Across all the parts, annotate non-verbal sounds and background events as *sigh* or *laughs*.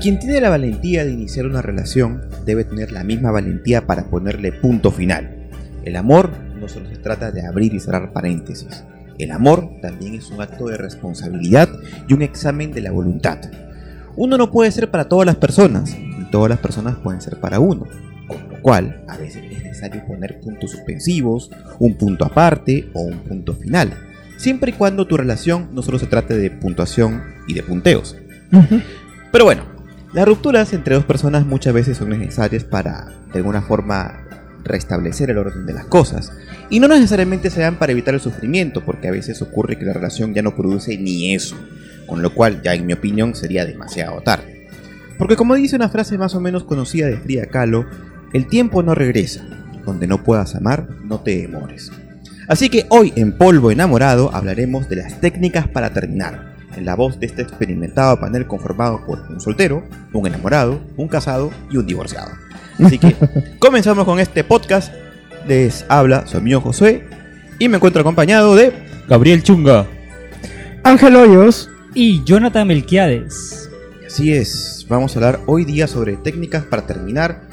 Quien tiene la valentía de iniciar una relación debe tener la misma valentía para ponerle punto final. El amor no solo se trata de abrir y cerrar paréntesis. El amor también es un acto de responsabilidad y un examen de la voluntad. Uno no puede ser para todas las personas, y todas las personas pueden ser para uno, con lo cual a veces es necesario poner puntos suspensivos, un punto aparte o un punto final, siempre y cuando tu relación no solo se trate de puntuación y de punteos. Pero bueno, las rupturas entre dos personas muchas veces son necesarias para, de alguna forma, restablecer el orden de las cosas. Y no necesariamente se dan para evitar el sufrimiento, porque a veces ocurre que la relación ya no produce ni eso, con lo cual ya en mi opinión sería demasiado tarde. Porque como dice una frase más o menos conocida de Frida Kahlo, el tiempo no regresa, donde no puedas amar, no te demores. Así que hoy en Polvo Enamorado hablaremos de las técnicas para terminar, en la voz de este experimentado panel conformado por un soltero, un enamorado, un casado y un divorciado. Así que *laughs* comenzamos con este podcast. Les habla su amigo Josué y me encuentro acompañado de Gabriel Chunga. Ángel Hoyos. Y Jonathan Melquiades. Así es, vamos a hablar hoy día sobre técnicas para terminar.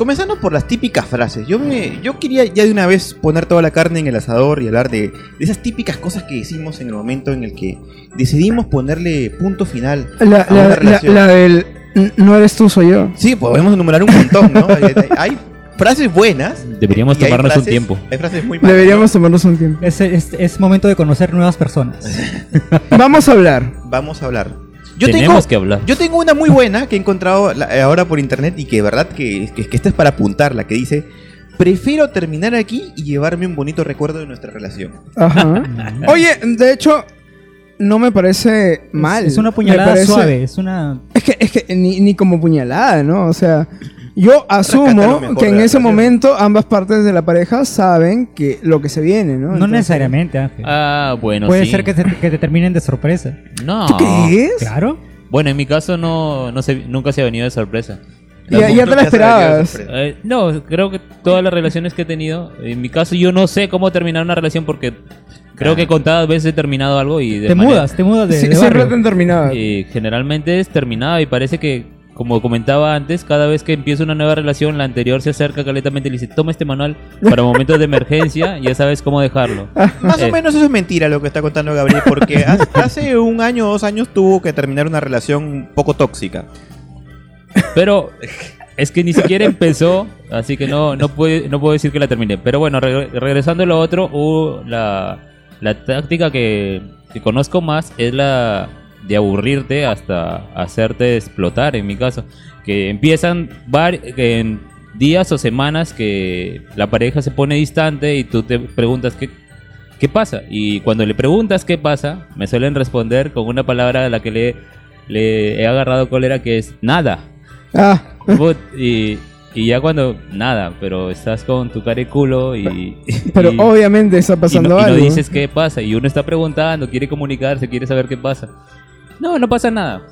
Comenzando por las típicas frases. Yo, me, yo quería ya de una vez poner toda la carne en el asador y hablar de, de esas típicas cosas que decimos en el momento en el que decidimos ponerle punto final La, a la, la, relación. la del "N- no eres tú, soy yo. Sí, podemos enumerar un montón, ¿no? *laughs* hay, frases buenas. Deberíamos y hay tomarnos un tiempo. Hay frases muy malas. Deberíamos tomarnos un tiempo. Es, es, es momento de conocer nuevas *laughs* personas. Vamos a hablar. Vamos a hablar. Yo Tenemos tengo, que hablar. Yo tengo una muy buena que he encontrado la- eh, ahora por internet y que de verdad que, que, que esta es para apuntarla, que dice, prefiero terminar aquí y llevarme un bonito recuerdo de nuestra relación. Ajá. *laughs* Oye, de hecho, no me parece mal. Es una puñalada parece- suave. Es una. Es que, es que ni, ni como puñalada, ¿no? O sea, yo asumo que en ese momento ambas partes de la pareja saben que lo que se viene, ¿no? No Entonces- necesariamente, Ángel. Ah, bueno, Puede sí. ser que te, que te terminen de sorpresa. No. ¿Tú crees? Claro. Bueno, en mi caso no, no se, nunca se ha venido de sorpresa. Ya, ya te la esperabas. Eh, no, creo que todas las relaciones que he tenido, en mi caso yo no sé cómo terminar una relación porque creo que contadas veces he terminado algo y de Te manera- mudas, te mudas de, Sí, de siempre te han terminado. y generalmente es terminada y parece que, como comentaba antes, cada vez que empieza una nueva relación, la anterior se acerca caletamente y le dice, toma este manual para momentos de emergencia, *laughs* ya sabes cómo dejarlo. Más Eh. o menos eso es mentira lo que está contando Gabriel, porque hace, hace un año o dos años tuvo que terminar una relación un poco tóxica. Pero es que ni siquiera empezó, así que no, no, puede, no puedo decir que la terminé. Pero bueno, re- regresando a lo otro, uh, la, la táctica que, que conozco más es la de aburrirte hasta hacerte explotar, en mi caso. Que empiezan en días o semanas que la pareja se pone distante y tú te preguntas qué, qué pasa. Y cuando le preguntas qué pasa, me suelen responder con una palabra a la que le, le he agarrado cólera que es nada. Ah, y, y ya cuando nada, pero estás con tu cara y culo y. *laughs* pero y- obviamente está y pasando no, y no algo. dices qué pasa. Y uno está preguntando, quiere comunicarse, quiere saber qué pasa. No, no pasa nada.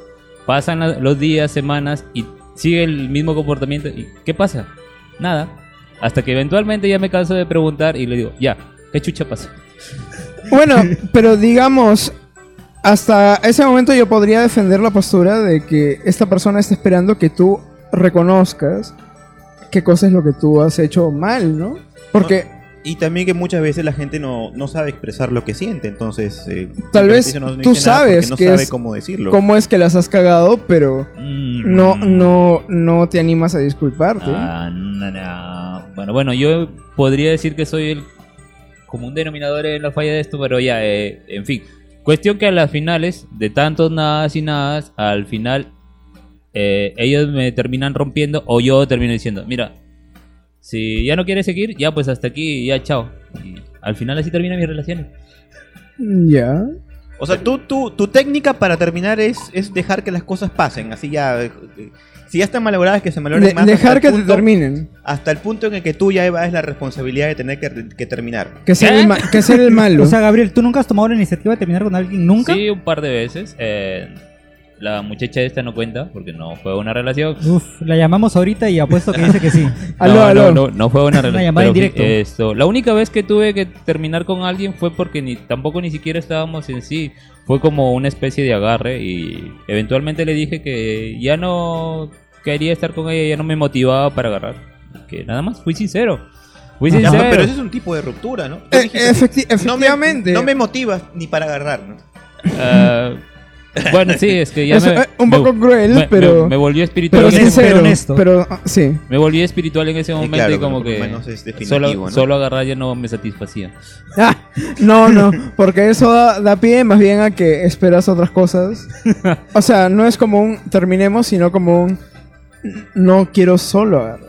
Pasan los días, semanas y sigue el mismo comportamiento. ¿Y qué pasa? Nada. Hasta que eventualmente ya me canso de preguntar y le digo, ya, ¿qué chucha pasa? Bueno, *laughs* pero digamos, hasta ese momento yo podría defender la postura de que esta persona está esperando que tú reconozcas qué cosa es lo que tú has hecho mal, ¿no? Porque Y también que muchas veces la gente no, no sabe expresar lo que siente, entonces... eh, Tal vez no- no tú sabes no que sabe es- cómo decirlo. cómo es que las has cagado, pero Mm. no, no, no te animas a disculparte. Ah, no, no. Bueno, bueno, yo podría decir que soy el común denominador en la falla de esto, pero ya, eh, en fin. Cuestión que a las finales, de tantos nadas y nadas, al final eh, ellos me terminan rompiendo o yo termino diciendo, mira, si ya no quieres seguir, ya pues hasta aquí, ya chao. Y al final así terminan mis relaciones. Ya. O sea, tú, tú, tu técnica para terminar es, es dejar que las cosas pasen, así ya... eh, Si ya están malogradas, que se malogren De- más. hasta dejar el que te punto- terminen. Hasta el punto en el que tú ya evades la responsabilidad de tener que, que terminar. Que ser, ¿Qué? el, ma- que ser el *laughs* malo. O sea, Gabriel, ¿tú nunca has tomado la iniciativa de terminar con alguien? ¿Nunca? Sí, un par de veces. eh, la muchacha esta no cuenta porque no fue una relación. Uf, la llamamos ahorita y apuesto que dice que sí. *laughs* Aló, no, aló. No, no, no fue *laughs* una relación. llamada en pero directo. Esto, la única vez que tuve que terminar con alguien fue porque ni tampoco ni siquiera estábamos en sí. Fue como una especie de agarre y eventualmente le dije que ya no quería estar con ella, ya no me motivaba para agarrar. Que nada más fui sincero. Fui Ya, sincero. pero ese es un tipo de ruptura, ¿no? Eh, dijiste, efecti- no me- efectivamente. No me, motivas ni para agarrar, ¿no? Ah, bueno, sí, es que ya Es, me, eh, un me- poco cruel, me- pero- me, me volvió espiritual. Pero en ese- sincero, pero honesto. pero sí. me volví espiritual en ese momento claro, y como que menos es definitivo, solo, ¿no? solo agarrar ya no me satisfacía. *laughs* Ah, no, no, porque eso da, da pie más bien a que esperas otras cosas. *laughs* O sea, no es como un terminemos, sino como un no quiero solo agarrar.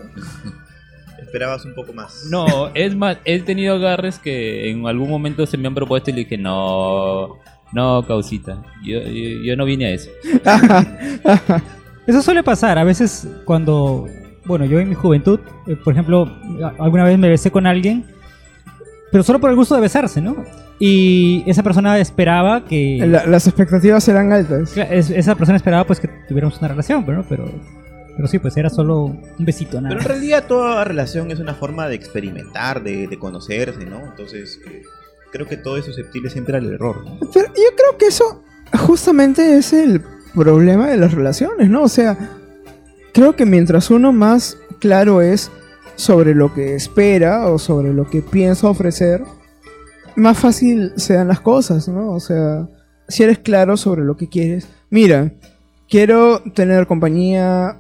Esperabas un poco más. No, es más, he tenido agarres que en algún momento se me han propuesto y le dije, no, no, causita, yo, yo, yo no vine a eso. *laughs* Eso suele pasar. A veces cuando, bueno, yo en mi juventud, eh, por ejemplo, a- alguna vez me besé con alguien, pero solo por el gusto de besarse, ¿no? Y esa persona esperaba que... La- las expectativas eran altas. Es- esa persona esperaba pues que tuviéramos una relación, pero, ¿no? pero, pero sí, pues era solo un besito, nada. Pero en realidad toda relación es una forma de experimentar, de, de conocerse, ¿no? Entonces, eh, creo que todo es susceptible siempre al error, ¿no? Pero yo creo que eso justamente es el problema de las relaciones, ¿no? O sea, creo que mientras uno más claro es sobre lo que espera o sobre lo que piensa ofrecer, más fácil se dan las cosas, ¿no? O sea, si eres claro sobre lo que quieres, mira, quiero tener compañía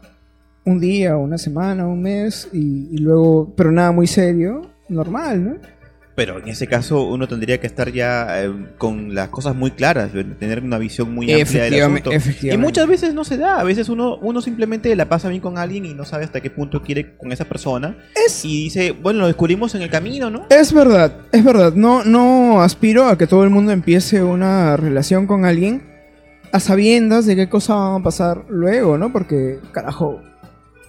un día, una semana, un mes y, y luego, pero nada muy serio, normal, ¿no? Pero en ese caso uno tendría que estar ya eh, con las cosas muy claras, tener una visión muy amplia del asunto. Y muchas veces no se da, a veces uno, uno simplemente la pasa bien con alguien y no sabe hasta qué punto quiere con esa persona. Es- Y dice, bueno, lo descubrimos en el camino, ¿no? Es verdad, es verdad. No, no aspiro a que todo el mundo empiece una relación con alguien a sabiendas de qué cosas van a pasar luego, ¿no? Porque, carajo,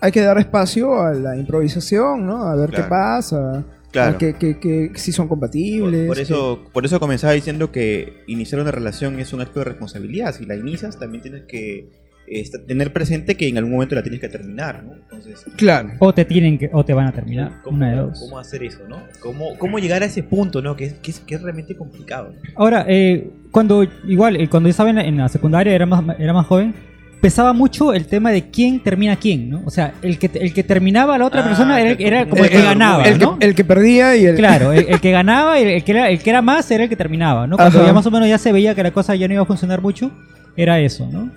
hay que dar espacio a la improvisación, ¿no? A ver Claro. qué pasa, Claro. que, que- que- si son Por, compatibles. por eso, por eso comenzaba diciendo que iniciar una relación es un acto de responsabilidad. Si la inicias, también tienes que eh, tener presente que en algún momento la tienes que terminar, ¿no? Entonces, que- Claro. O te tienen que, o te van a terminar. ¿cómo, Una de dos. cómo hacer eso, no? ¿Cómo, cómo llegar a ese punto, no? Que es, que es, que es realmente complicado. Ahora, eh, cuando igual, eh, cuando yo estaba en la, en la secundaria, era más, era más joven, pesaba mucho el tema de quién termina quién, ¿no? O sea, el que, el que terminaba a la otra Ah, persona era, que- era como el el- que el- ganaba, el, ¿no? que, el que perdía y el... Claro, el, que *laughs* ganaba y el, que era, el que era más era el que terminaba, ¿no? Cuando Ajá. ya más o menos ya se veía que la cosa ya no iba a funcionar mucho, era eso, ¿no?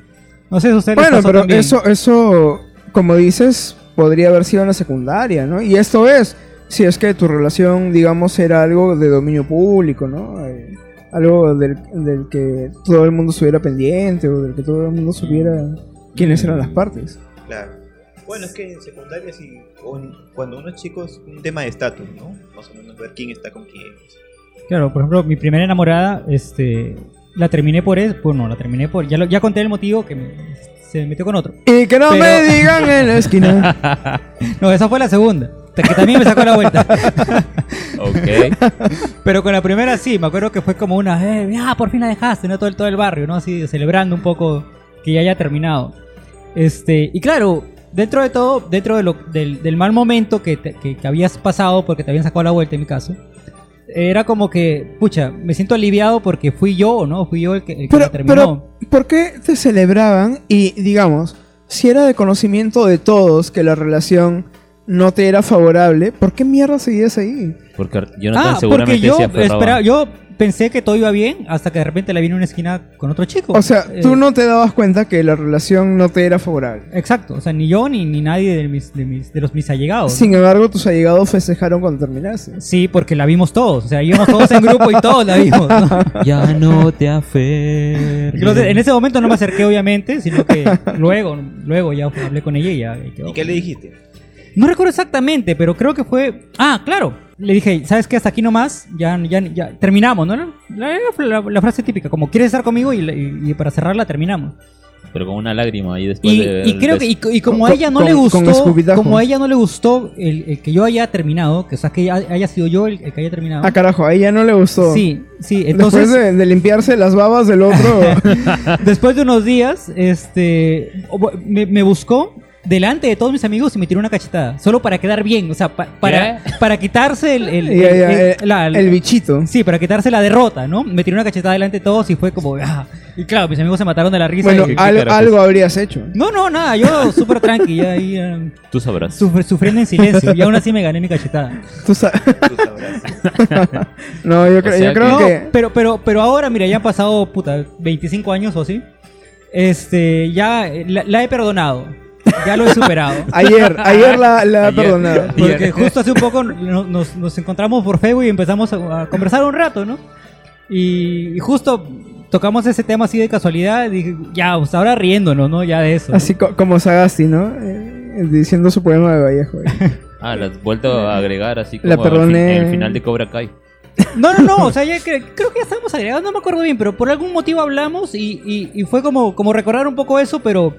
No sé si les Bueno, pero también. eso, eso, como dices, podría haber sido en la secundaria, ¿no? Y esto es, si es que tu relación, digamos, era algo de dominio público, ¿no? Eh, algo del, del que todo el mundo estuviera pendiente o del que todo el mundo supiera quiénes eran las partes. Claro. Bueno, es que en secundaria, en- cuando uno es chico, es un tema de estatus, ¿no? Más o menos ver quién está con quién. Claro, por ejemplo, mi primera enamorada, este, la terminé por eso, bueno, la terminé por, ya, lo- ya conté el motivo que me- se metió con otro. Y que no Pero- me digan en la esquina. *laughs* No, esa fue la segunda, que también me sacó la vuelta. *laughs* Ok. Pero con la primera sí, me acuerdo que fue como una, eh, ya, por fin la dejaste, ¿no? Todo el, todo el barrio, ¿no? Así, celebrando un poco que ya haya terminado. Este, y claro, dentro de todo, dentro de lo- del, del mal momento que, te- que, que habías pasado, porque te habían sacado la vuelta en mi caso, era como que, pucha, me siento aliviado porque fui yo, ¿no? Fui yo el que, el que Pero, la terminó. pero, ¿por qué te celebraban? Y, digamos, si era de conocimiento de todos que la relación no te era favorable, ¿por qué mierda seguías ahí? Porque Jonathan ah, seguramente porque yo se esperaba, yo pensé que todo iba bien hasta que de repente la vi en una esquina con otro chico. O sea, Eh, tú no te dabas cuenta que la relación no te era favorable. Exacto, o sea, ni yo ni, ni nadie de, mis, de, mis, de los mis allegados. Sin embargo, tus allegados festejaron cuando terminaste. Sí, porque la vimos todos. O sea, íbamos todos en grupo y todos la vimos. ¿no? *laughs* Ya no te aferres. En ese momento no me acerqué, obviamente, sino que luego, luego ya hablé con ella y ya y quedó. ¿Y qué le dijiste? No recuerdo exactamente, pero creo que fue. Ah, claro. Le dije, ¿sabes qué? Hasta aquí nomás. Ya, ya, ya terminamos, ¿no? La, la- la frase típica, como quieres estar conmigo y, y- y para cerrarla terminamos. Pero con una lágrima ahí después Y, de y creo que, y, y como Con- a ella no con- le gustó, como a ella no le gustó el, el que yo haya terminado, que o sea, que haya, sido yo el, el que haya terminado. Ah, carajo, a ella no le gustó. Sí, sí, Después de, de limpiarse las babas del otro. *laughs* después de unos días, este, me, me buscó delante de todos mis amigos y me tiró una cachetada, solo para quedar bien, o sea, pa- para, para quitarse el, el, Ya, ya, el- eh, la- el bichito. Sí, para quitarse la derrota, ¿no? Me tiró una cachetada delante de todos y fue como, ah. Y claro, mis amigos se mataron de la risa. Bueno, y- ¿Qué- qué al- carajos? algo habrías hecho. No, no, nada, yo súper tranqui, ya ahí eh, Tú sabrás. sufri- sufriendo en silencio y aún así me gané mi cachetada. Tú sa- Tú sabrás. *laughs* no, yo, creo- sea yo creo No, que. pero, pero, pero ahora, mira, ya han pasado, puta, 25 años o así. Este, ya eh, la, la he perdonado. Ya lo he superado. *laughs* Ayer, ayer la, la Ayer. perdonado. Porque justo hace un poco no- nos, nos encontramos por Facebook y empezamos a, a conversar un rato, ¿no? Y, y justo tocamos ese tema así de casualidad. Y dije, ya, pues ahora riéndonos, ¿no? Ya de eso. Así co- como Sagasti, ¿no? Eh, diciendo su poema de Vallejo. Ah, la has vuelto a agregar así La como al perdoné. fin- el final de Cobra Kai. No, no, no, o sea, ya cre- creo que ya estábamos agregados, no me acuerdo bien, pero por algún motivo hablamos y, y- y fue como, como recordar un poco eso, pero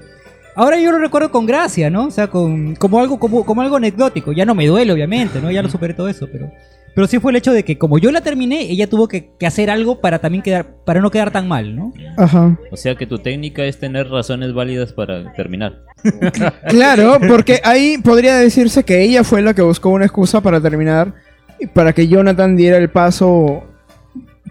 ahora yo lo recuerdo con gracia, ¿no? O sea, con, como, algo, como, como algo anecdótico. Ya no me duele, obviamente, ¿no? Ya lo superé todo eso, pero, pero sí fue el hecho de que como yo la terminé, ella tuvo que, que hacer algo para también quedar, para no quedar tan mal, ¿no? Ajá. O sea que tu técnica es tener razones válidas para terminar. *laughs* Claro, porque ahí podría decirse que ella fue la que buscó una excusa para terminar y para que Jonathan diera el paso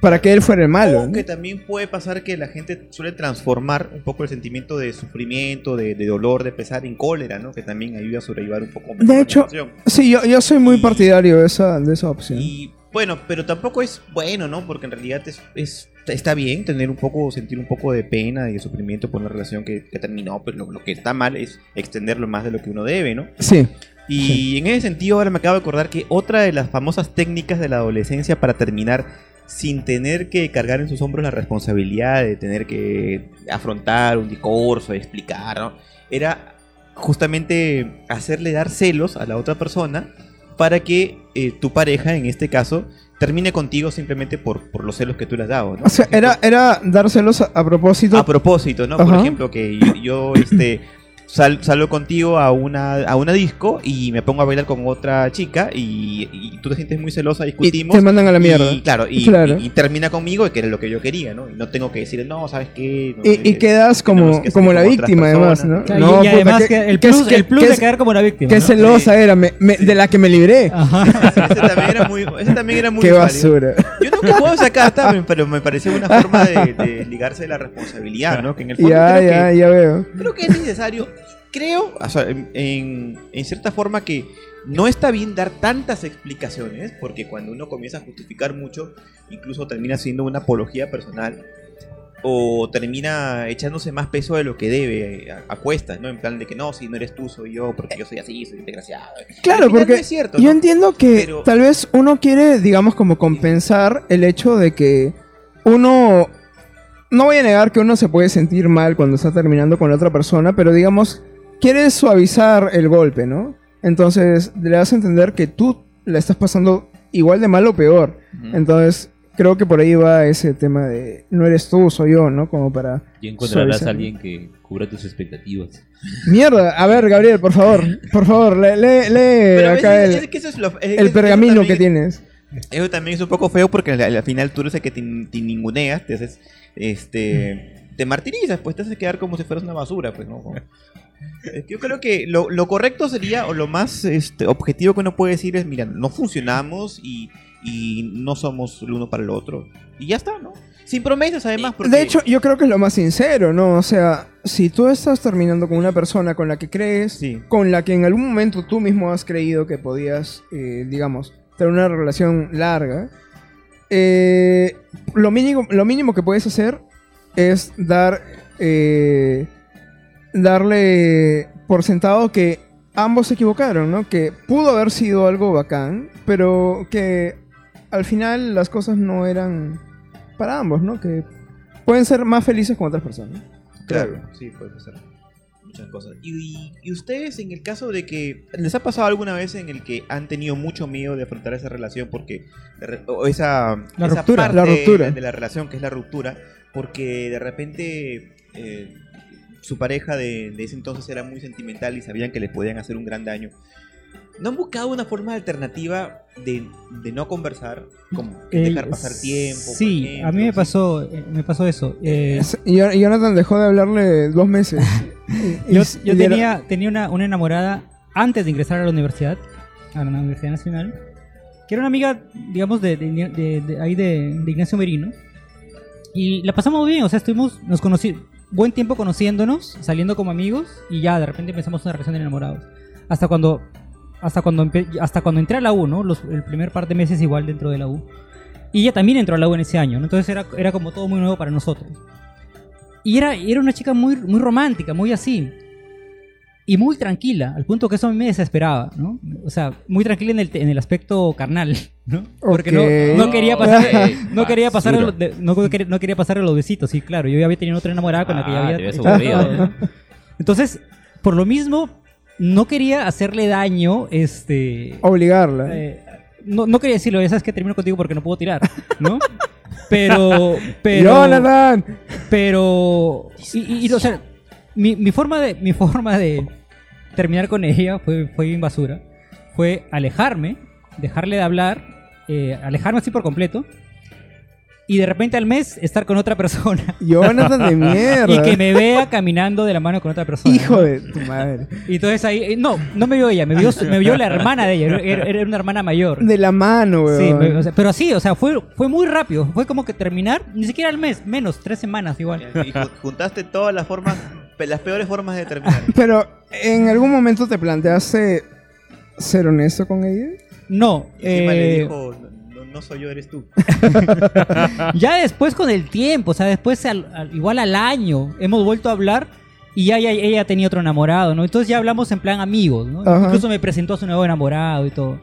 para que él fuera el malo. ¿no? Aunque también puede pasar que la gente suele transformar un poco el sentimiento de sufrimiento, de, de dolor, de pesar en cólera, ¿no? Que también ayuda a sobrellevar un poco mejor De hecho. Sí, yo, yo soy muy Y- partidario de esa, de esa opción. Y bueno, pero tampoco es bueno, ¿no? Porque en realidad es, es- está bien tener un poco, sentir un poco de pena y de sufrimiento por una relación que, que terminó, pero lo, lo que está mal es extenderlo más de lo que uno debe, ¿no? Sí. Y en ese sentido ahora me acabo de acordar que otra de las famosas técnicas de la adolescencia para terminar sin tener que cargar en sus hombros la responsabilidad de tener que afrontar un discurso, explicar, ¿no? Era justamente hacerle dar celos a la otra persona para que eh, tu pareja, en este caso, termine contigo simplemente por, por los celos que tú le has dado, ¿no? O sea, ejemplo, era, era dárselos a, a propósito. a propósito, ¿no? Por ejemplo, que yo, yo, este, sal- salgo contigo a una, a una disco y me pongo a bailar con otra chica y, y tú te sientes muy celosa, y discutimos. te mandan a la mierda. Y, claro, y, Claro. y- y termina conmigo, que era lo que yo quería, ¿no? Y no tengo que decir, no, ¿sabes qué? No, Y, eh, y quedas como, que como la víctima, además, ¿no? personas. Claro, No, y, y además que- que, el plus, que- el plus que de quedar como una víctima. Qué ¿no? celosa era, me- me- de la que me libré. Ajá. *laughs* Ese también era muy, ese también era muy Qué válido. basura. Yo nunca puedo sacar hasta, pero me pareció una forma de, de ligarse de la responsabilidad, ¿no? Que en el fondo Ya, creo ya, que ya veo. creo que es necesario, creo, o sea, en, en- en cierta forma que no está bien dar tantas explicaciones, porque cuando uno comienza a justificar mucho, incluso termina siendo una apología personal, o termina echándose más peso de lo que debe a, a cuestas, ¿no? En plan de que no, si no eres tú, soy yo, porque yo soy así, soy desgraciado. Claro, porque no es cierto, Yo ¿no? entiendo que Pero- tal vez uno quiere, digamos, como compensar el hecho de que uno... No voy a negar que uno se puede sentir mal cuando está terminando con la otra persona, pero digamos, quiere suavizar el golpe, ¿no? Entonces le das a entender que tú la estás pasando igual de mal o peor. Ujú. Entonces creo que por ahí va ese tema de no eres tú, soy yo, ¿no? Como para... Y encontrarás Suavizar. a alguien que cubra tus expectativas. Mierda, a ver, Gabriel, por favor, por favor, lee, lee, lee Pero acá es- el, es que eso es lo- es- el pergamino también que es- tienes. Eso también es un poco feo porque al, al final tú eres el que te, te ninguneas, te haces, este, te martirizas, pues te haces quedar como si fueras una basura, pues, ¿no? *laughs* Yo creo que lo, lo correcto sería, o lo más este, objetivo que uno puede decir es, mira, no funcionamos y, y no somos el uno para el otro. Y ya está, ¿no? Sin promesas, además, porque... De hecho, yo creo que es lo más sincero, ¿no? O sea, si tú estás terminando con una persona con la que crees, Sí. con la que en algún momento tú mismo has creído que podías, eh, digamos, tener una relación larga, eh, lo, mínimo, lo mínimo que puedes hacer es dar, eh, darle por sentado que ambos se equivocaron, ¿no? Que pudo haber sido algo bacán, pero que al final las cosas no eran para ambos, ¿no? Que pueden ser más felices con otras personas. Claro, sí, puede ser. Muchas cosas. Y, y ustedes, en el caso de que. ¿Les ha pasado alguna vez en el que han tenido mucho miedo de afrontar esa relación porque. O esa, La esa ruptura. parte La ruptura. De, de la relación que es la ruptura, porque de repente. eh, su pareja de, de ese entonces era muy sentimental y sabían que le podían hacer un gran daño. ¿No han buscado una forma alternativa de, de no conversar? Como que Eh, dejar pasar tiempo. Sí, ejemplo, a mí me así? pasó, eh, me pasó eso. Eh, Jonathan dejó de hablarle dos meses. Y- *laughs* yo y- yo y era- tenía, tenía una, una enamorada antes de ingresar a la universidad, a la Universidad Nacional, que era una amiga, digamos, de, de, de- de- ahí de, de Ignacio Merino. Y la pasamos bien, o sea, estuvimos, nos conocí, buen tiempo conociéndonos, saliendo como amigos, y ya de repente empezamos una relación de enamorados. Hasta cuando, hasta cuando, hasta cuando entré a la U, ¿no? El primer par de meses igual dentro de la U. Y ella también entró a la U en ese año, ¿no? Entonces era, era como todo muy nuevo para nosotros. Y era, era una chica muy, muy romántica, muy así. Y muy tranquila, al punto que eso a mí me desesperaba, ¿no? O sea, muy tranquila en el, en el aspecto carnal, ¿no? Porque no, no quería pasar, *laughs* no quería pasar, los no, quería, no quería pasar los besitos, sí, claro. Yo ya había tenido otra enamorada con la que ya Ah, había... te. Entonces, por lo mismo, no quería hacerle daño, este... Obligarla. Eh, no, no quería decirlo, ya sabes que termino contigo porque no puedo tirar, ¿no? Pero, *laughs* pero, Jonathan. pero, y, y- y, o sea, mi, mi forma de, mi forma de terminar con ella fue, fue bien basura. Fue alejarme, dejarle de hablar, eh, alejarme así por completo, y de repente al mes estar con otra persona *laughs* Jonathan de *laughs* mierda. y que me vea caminando de la mano con otra persona. Hijo ¿no? de tu madre. Y entonces ahí, eh, no, no me vio ella, me vio, me vio la hermana de ella, era, era una hermana mayor. De la mano, weón. Sí, me- o sea, pero así, o sea, fue, fue muy rápido. Fue como que terminar, ni siquiera al mes, menos, tres semanas igual. Y ju- juntaste todas las formas, las peores formas de terminar. *laughs* Pero, ¿en algún momento te planteaste ser honesto con ella? No, Y le eh, dijo, no, soy yo, eres tú. *laughs* ya después con el tiempo, o sea, después al- al- igual al año hemos vuelto a hablar y ya, ya- ella tenía otro enamorado, ¿no? Entonces ya hablamos en plan amigos, ¿no? Ajá. Incluso me presentó a su nuevo enamorado y todo.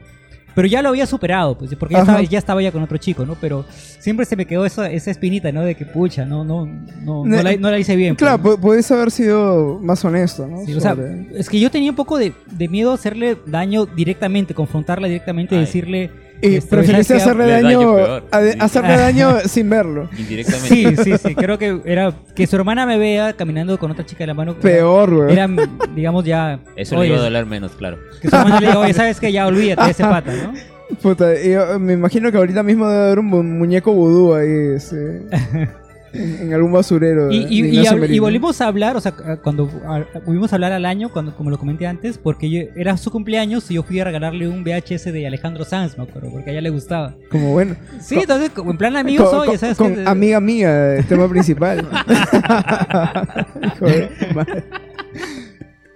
Pero ya lo había superado, pues, porque ya estaba, ya estaba ya con otro chico, ¿no? Pero siempre se me quedó esa, esa espinita, ¿no? De que, pucha, no, no, no, no, la, no la hice bien. pues, Claro, ¿no? pu- puedes haber sido más honesto, ¿no? Sí, o sea, es que yo tenía un poco de, de miedo a hacerle daño directamente, confrontarla directamente Ay. decirle... y este, preferiste hacerle Le daño daño, a- Sí. hacerle daño *laughs* sin verlo. Indirectamente. Sí, sí, sí. Creo que era que su hermana me vea caminando con otra chica de la mano. Peor, weón. Era, digamos, ya. Eso oye, le iba a doler menos, claro. Que su hermana le diga, oye, *laughs* ¿sabes qué? Ya olvídate de ese pata, ¿no? Puta, yo me imagino que ahorita mismo debe haber un mu- muñeco vudú ahí, este, *laughs* en, en algún basurero. Y, y- de y volvimos a hablar, o sea, cuando a- volvimos a hablar al año, cuando, como lo comenté antes, porque yo- era su cumpleaños y yo fui a regalarle un VHS de Alejandro Sanz, me acuerdo, porque a ella le gustaba. Como bueno. Sí, entonces, en plan amigos, con, oye, ¿sabes con amiga mía, el tema principal. *laughs*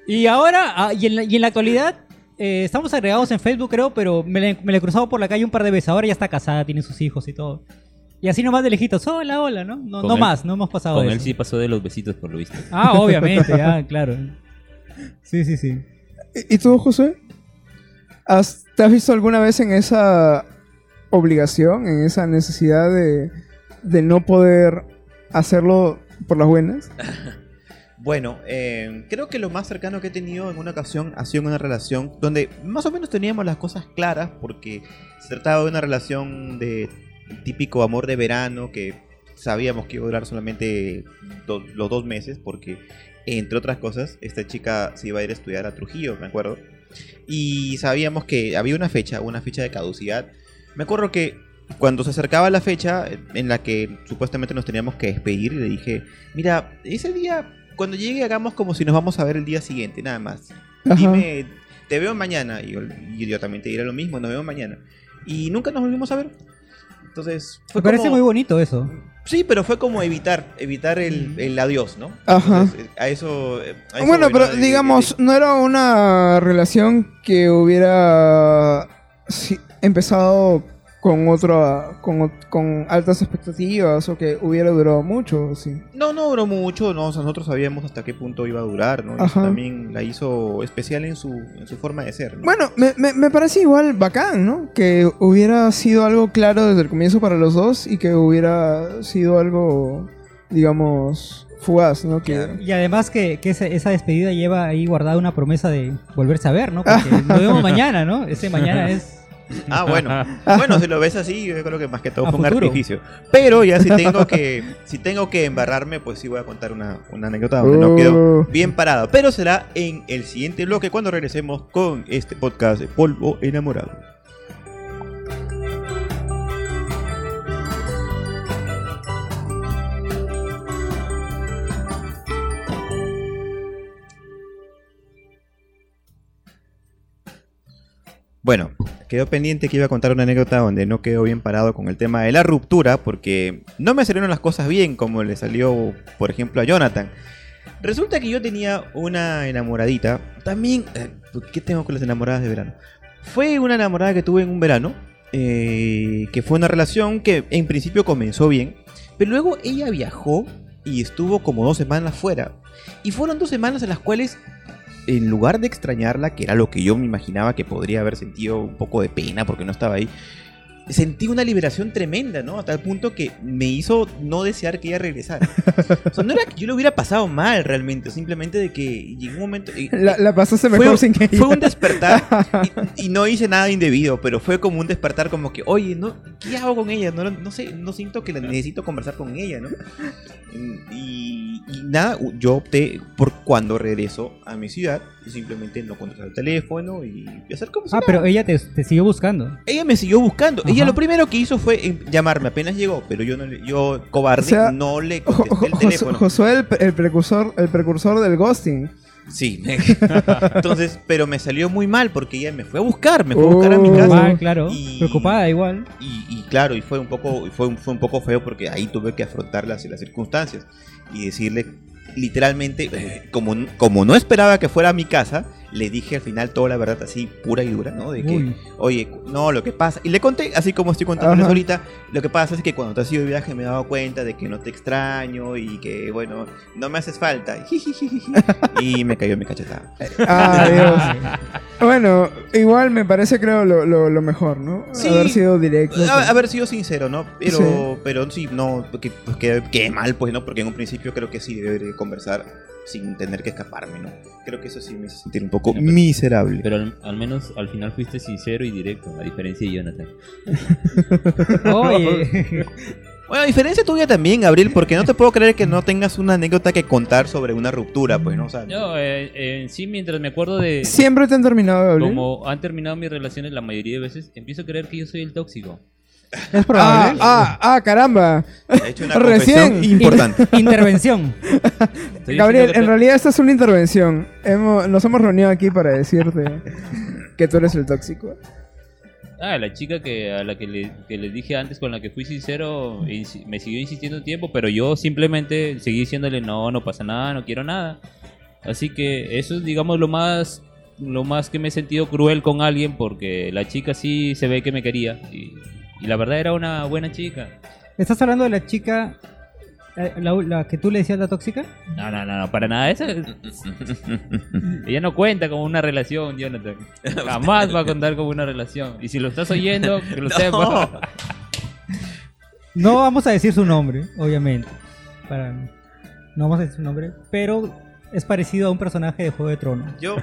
Y ahora, ah, y, en la, y en la actualidad, eh, estamos agregados en Facebook, creo, pero me la, me la he cruzado por la calle un par de veces. Ahora ya está casada, tiene sus hijos y todo. Y así nomás de lejitos, hola, hola, ¿no? No, Con no él- más, no hemos pasado Con de él eso. sí pasó de los besitos, por lo visto. Ah, obviamente, *laughs* ya, claro. Sí, sí, sí. ¿Y y tú, José? ¿Has- ¿Te has visto alguna vez en esa obligación, en esa necesidad de, de no poder hacerlo por las buenas? *laughs* Bueno, eh, creo que lo más cercano que he tenido en una ocasión ha sido en una relación donde más o menos teníamos las cosas claras porque se trataba de una relación de típico amor de verano que sabíamos que iba a durar solamente do- los dos meses porque entre otras cosas esta chica se iba a ir a estudiar a Trujillo, me acuerdo. Y sabíamos que había una fecha, una fecha de caducidad. Me acuerdo que cuando se acercaba la fecha en la que supuestamente nos teníamos que despedir, le dije, mira, ese día, cuando llegue hagamos como si nos vamos a ver el día siguiente, nada más. Ajá. Dime, te veo mañana. Y yo, y yo también te diré lo mismo, nos vemos mañana. Y nunca nos volvimos a ver. Entonces, Me parece como- muy bonito eso. Sí, pero fue como evitar, evitar el, el adiós, ¿no? Ajá. Entonces, a eso... eh, a eso Bueno, voy, ¿no? pero De- de- digamos, no era una relación que hubiera empezado con otra, con, ot- con altas expectativas o que hubiera durado mucho, sí. No, no duró mucho, no, o sea, nosotros sabíamos hasta qué punto iba a durar, ¿no? Y eso también la hizo especial en su, en su forma de ser, ¿no? Bueno, me, me, me parece igual bacán, ¿no? Que hubiera sido algo claro desde el comienzo para los dos y que hubiera sido algo, digamos, fugaz, ¿no? Que, Y además que, que esa, esa despedida lleva ahí guardada una promesa de volverse a ver, ¿no? *laughs* Porque nos vemos mañana, ¿no? Ese mañana *laughs* es... Ah, bueno. *laughs* Bueno, si lo ves así, yo creo que más que todo fue un futuro. artificio. Pero ya si tengo que *laughs* si tengo que embarrarme, pues sí voy a contar una, una anécdota donde no quedó Uh. bien parado. Pero será en el siguiente bloque cuando regresemos con este podcast de Polvo Enamorado. Bueno, quedó pendiente que iba a contar una anécdota donde no quedó bien parado con el tema de la ruptura, porque no me salieron las cosas bien como le salió, por ejemplo, a Jonathan. Resulta que yo tenía una enamoradita. También, eh, ¿qué tengo con las enamoradas de verano? Fue una enamorada que tuve en un verano, eh, que fue una relación que en principio comenzó bien, pero luego ella viajó y estuvo como dos semanas fuera. Y fueron dos semanas en las cuales, en lugar de extrañarla, que era lo que yo me imaginaba que podría haber sentido un poco de pena porque no estaba ahí, sentí una liberación tremenda, ¿no? A tal punto que me hizo no desear que ella regresara. O sea, no era que yo lo hubiera pasado mal realmente, simplemente de que llegó un momento... y- La, la pasaste fue, mejor sin que fue un despertar *laughs* y, y no hice nada indebido, pero fue como un despertar como que, oye, no, ¿qué hago con ella? No, no sé, no siento que la necesito conversar con ella, ¿no? Y, y nada, yo opté por cuando regreso a mi ciudad, simplemente no contestar el teléfono y, y hacer como si Ah, nada. pero ella te, te siguió buscando. Ella me siguió buscando. Ella lo primero que hizo fue eh, llamarme apenas llegó, pero yo no le, yo cobarde O sea, no le contesté Jo- el teléfono. Josué, el, el precursor, el precursor del ghosting. Sí. *laughs* Entonces, pero me salió muy mal porque ella me fue a buscar, me fue a buscar a mi Oh. casa. Ah, claro. Y- Preocupada igual. Y, y claro, y fue un poco, fue un, fue un poco feo porque ahí tuve que afrontar las, las circunstancias y decirle literalmente, eh, como, como no esperaba que fuera a mi casa, le dije al final toda la verdad así pura y dura, ¿no? De que, Uy. oye, no, lo que pasa, y le conté, así como estoy contándoles ahorita, lo que pasa es que cuando te has ido de viaje me he dado cuenta de que no te extraño y que, bueno, no me haces falta. *laughs* y me cayó mi cachetada. Ah, Dios. Bueno, igual me parece, creo, lo, lo, lo mejor, ¿no? Sí. Haber sido directo. A- haber sido sincero, ¿no? Pero Sí. pero sí, no, que, pues, que, que mal, pues, ¿no? Porque en un principio creo que sí debería conversar sin tener que escaparme, ¿no? Creo que eso sí me hace sentir un poco pero- miserable. Pero al, al menos al final fuiste sincero y directo, a diferencia de Jonathan. *laughs* Oye. *laughs* Bueno, a diferencia tuya también, Gabriel, porque no te puedo creer que no tengas una anécdota que contar sobre una ruptura, pues, ¿no? O sea, No, eh, en sí, mientras me acuerdo de Siempre te han terminado, Gabriel. cómo han terminado mis relaciones la mayoría de veces, empiezo a creer que yo soy el tóxico. Es Ah, probable. ah, ah, caramba. he hecho una Recién. importante. *laughs* Intervención. Estoy Gabriel, en realidad esta es una intervención. Hemos, nos hemos reunido aquí para decirte que tú eres el tóxico. Ah, la chica que a la que le, que les dije antes con la que fui sincero me siguió insistiendo un tiempo, pero yo simplemente seguí diciéndole no, no pasa nada, no quiero nada. Así que eso es digamos lo más lo más que me he sentido cruel con alguien porque la chica sí se ve que me quería y, y la verdad era una buena chica. ¿Estás hablando de la chica, eh, la, la que tú le decías la tóxica? No, no, no, no, para nada. Esa, ella no cuenta como una relación, Jonathan. Jamás va a contar como una relación. Y si lo estás oyendo, que lo *laughs* sepa. No vamos a decir su nombre, obviamente. Para, no vamos a decir su nombre, pero es parecido a un personaje de Juego de Tronos. Yo,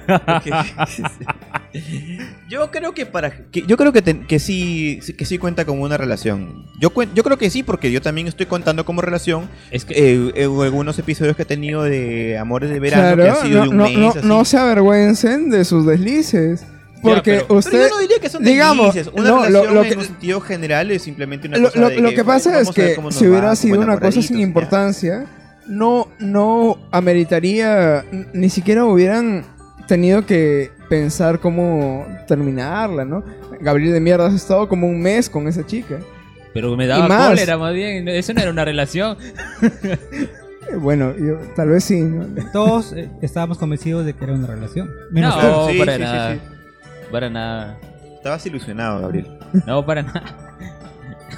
yo creo que para que, yo creo que, te- que sí que sí cuenta como una relación. Yo cuen- yo creo que sí porque yo también estoy contando como relación Es que eh, eh, algunos episodios que he tenido de amores de verano que han sido no, de un no, mes. no, así. no se avergüencen de sus deslices. Porque Pero usted... yo no diría que son digamos, deslices. Una no, lo- relación lo en que- un sentido general es simplemente una Lo, cosa lo- de lo que pasa es que si hubiera sido una cosa sin ya. No, no ameritaría, ni siquiera hubieran tenido que pensar cómo terminarla, ¿no? Gabriel de mierda has estado como un mes con esa chica. Pero me daba más. cólera más bien. Eso no era una relación. Eh, *laughs* Bueno, yo- tal vez sí, ¿no? Todos eh, estábamos convencidos de que era una relación. Menos No. Sí, para sí, nada. sí. Para nada. Estabas ilusionado, Gabriel. No, para nada.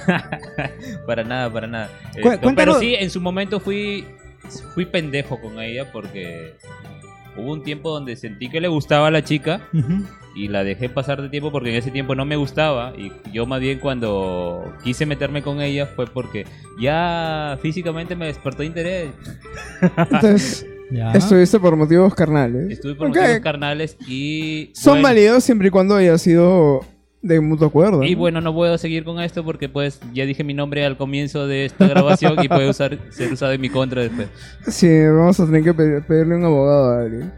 *laughs* para nada, para nada. Esto, cuéntanos- pero sí, en su momento fui, fui pendejo con ella porque hubo un tiempo donde sentí que le gustaba a la chica y la dejé pasar de tiempo porque en ese tiempo no me gustaba y yo más bien cuando quise meterme con ella fue porque ya físicamente me despertó interés. Entonces, *laughs* Ya. estuviste por motivos carnales. Estuve por motivos carnales y Son bueno, válidos siempre y cuando haya sido De mutuo acuerdo. Y ¿no? bueno, no puedo seguir con esto porque pues ya dije mi nombre al comienzo de esta grabación y puede usar, ser usado en mi contra después. Sí, vamos a tener que pedir- pedirle un abogado a alguien.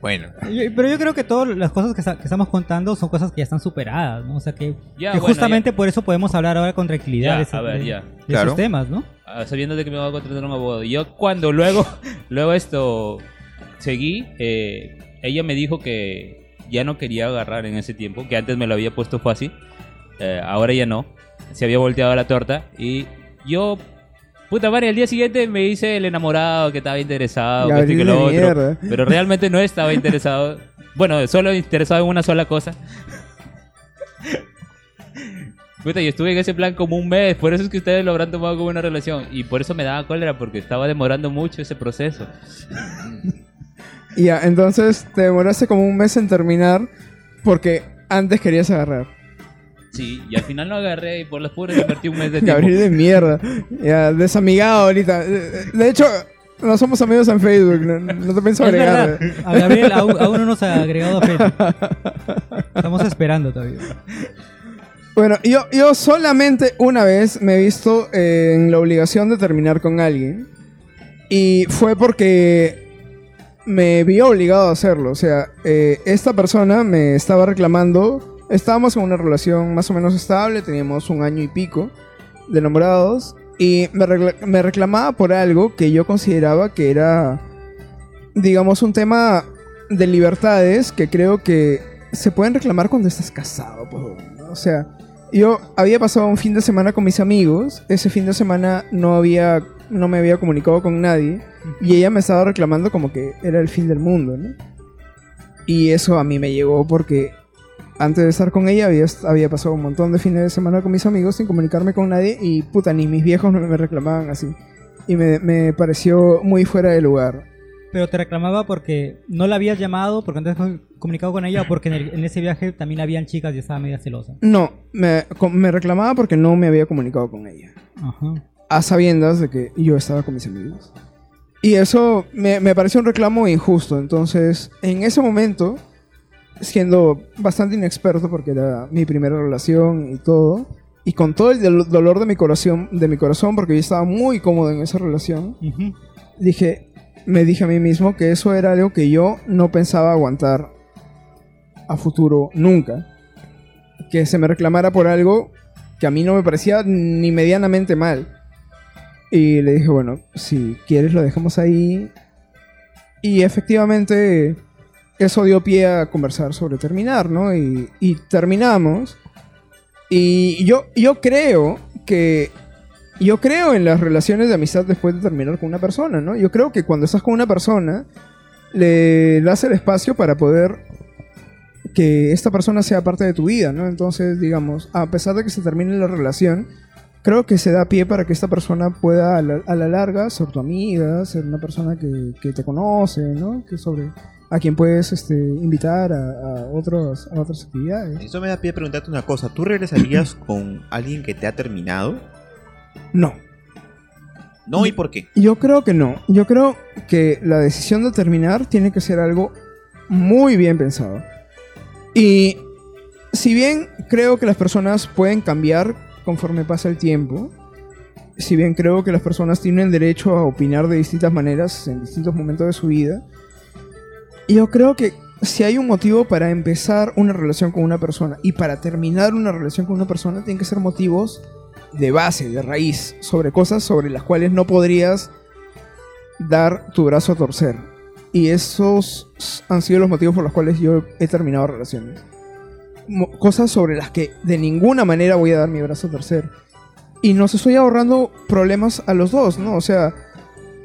Bueno, Pero yo creo que todas las cosas que, esta- que estamos contando son cosas que ya están superadas, ¿no? O sea que, Ya, que bueno, justamente por eso podemos hablar ahora con tranquilidad Ya, de, ese- a ver, de- ya. de Claro. esos temas, ¿no? Ah, sabiendo de que me va a contratar un abogado. Y Yo cuando luego, *laughs* luego esto seguí, eh, ella me dijo que ya no quería agarrar en ese tiempo, que antes me lo había puesto fácil, eh, ahora ya no, se había volteado la torta y yo, puta madre, al día siguiente me hice el enamorado, que estaba interesado, que esto y que lo otro, mierda. pero realmente no estaba interesado, *laughs* bueno, solo interesado en una sola cosa. Puta, yo estuve en ese plan como un mes, por eso es que ustedes lo habrán tomado como una relación. Y por eso me daba cólera, porque estaba demorando mucho ese proceso. *laughs* Y ya, entonces te demoraste como un mes en terminar porque antes querías agarrar. Sí, y al final lo agarré y por las puras invertí un mes de *laughs* tiempo. Gabriel de mierda. Ya, desamigado ahorita. De hecho, no somos amigos en Facebook. No, no te pienso agregar. verdad, a Gabriel aún, aún no nos ha agregado a Facebook. Estamos esperando todavía. Bueno, yo, yo solamente una vez me he visto eh, en la obligación de terminar con alguien. Y fue porque me vi obligado a hacerlo. O sea, eh, esta persona me estaba reclamando. Estábamos en una relación más o menos estable, teníamos un año y pico de enamorados. Y me, me reclamaba por algo que yo consideraba que era, digamos, un tema de libertades que creo que se pueden reclamar cuando estás casado. pues. O sea, yo había pasado un fin de semana con mis amigos. Ese fin de semana no había, no me había comunicado con nadie. Y ella me estaba reclamando como que era el fin del mundo, ¿no? Y eso a mí me llegó porque antes de estar con ella había, había pasado un montón de fines de semana con mis amigos sin comunicarme con nadie y puta, ni mis viejos me, me reclamaban así. Y me, me pareció muy fuera de lugar. Pero te reclamaba porque no la habías llamado, porque has comunicado con ella, o porque en, el- en ese viaje también habían chicas y estaba media celosa. No, me, me reclamaba porque no me había comunicado con ella. Ajá. a sabiendas de que yo estaba con mis amigos. Y eso me, me pareció un reclamo injusto. Entonces, en ese momento, siendo bastante inexperto porque era mi primera relación y todo, y con todo el dol- dolor de mi corazón, de mi corazón porque yo estaba muy cómodo en esa relación, dije, me dije a mí mismo que eso era algo que yo no pensaba aguantar a futuro nunca. Que se me reclamara por algo que a mí no me parecía ni medianamente mal. Y le dije, bueno, si quieres lo dejamos ahí. Y efectivamente eso dio pie a conversar sobre terminar, ¿no? Y, y terminamos. Y yo, yo creo que yo creo en las relaciones de amistad después de terminar con una persona, ¿no? Yo creo que cuando estás con una persona, le das el espacio para poder que esta persona sea parte de tu vida, ¿no? Entonces, digamos, a pesar de que se termine la relación, creo que se da pie para que esta persona pueda a la, a la larga ser tu amiga, ser una persona que, que te conoce, ¿no? Que sobre a quien puedes este, invitar a, a otros, a otras actividades. Eso me da pie a preguntarte una cosa. ¿Tú regresarías *clears throat* con alguien que te ha terminado? No, No, ¿y por qué? Yo creo que no. Yo creo que la decisión de terminar tiene que ser algo muy bien pensado. Y si bien creo que las personas pueden cambiar conforme pasa el tiempo, si bien creo que las personas tienen derecho a opinar de distintas maneras en distintos momentos de su vida, yo creo que si hay un motivo para empezar una relación con una persona y para terminar una relación con una persona, tienen que ser motivos de base, de raíz, sobre cosas sobre las cuales no podrías dar tu brazo a torcer. Y esos han sido los motivos por los cuales yo he terminado relaciones. Cosas sobre las que de ninguna manera voy a dar mi brazo a torcer. Y nos estoy ahorrando problemas a los dos, ¿no? O sea,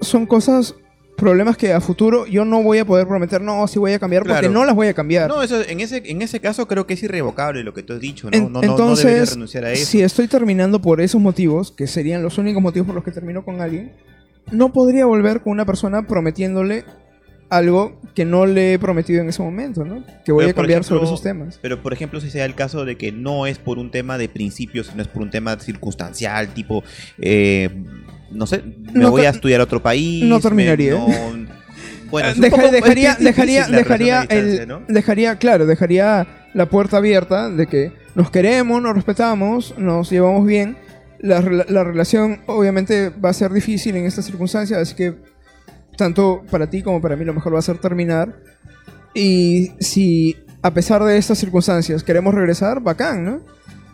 son cosas, problemas que a futuro yo no voy a poder prometer, no, sí voy a cambiar, porque no las voy a cambiar. No, eso, en, ese, en ese caso creo que es irrevocable lo que tú has dicho, ¿no? En- no, entonces, renunciar a eso. si estoy terminando por esos motivos, que serían los únicos motivos por los que termino con alguien, no podría volver con una persona prometiéndole algo que no le he prometido en ese momento, ¿no? Que voy Pero, a cambiar ejemplo, sobre esos temas. Pero, por ejemplo, si sea el caso de que no es por un tema de principios, sino es por un tema circunstancial, tipo, eh, no sé, me No voy a estudiar a otro país. no me- terminaría. no- bueno, Deja- poco- es dejaría, dejaría, dejaría, el, ¿no? dejaría, claro, dejaría la puerta abierta de que nos queremos, nos respetamos, nos llevamos bien. La, la relación obviamente va a ser difícil en estas circunstancias, así que tanto para ti como para mí lo mejor va a ser terminar. Y si a pesar de estas circunstancias queremos regresar, bacán, ¿no?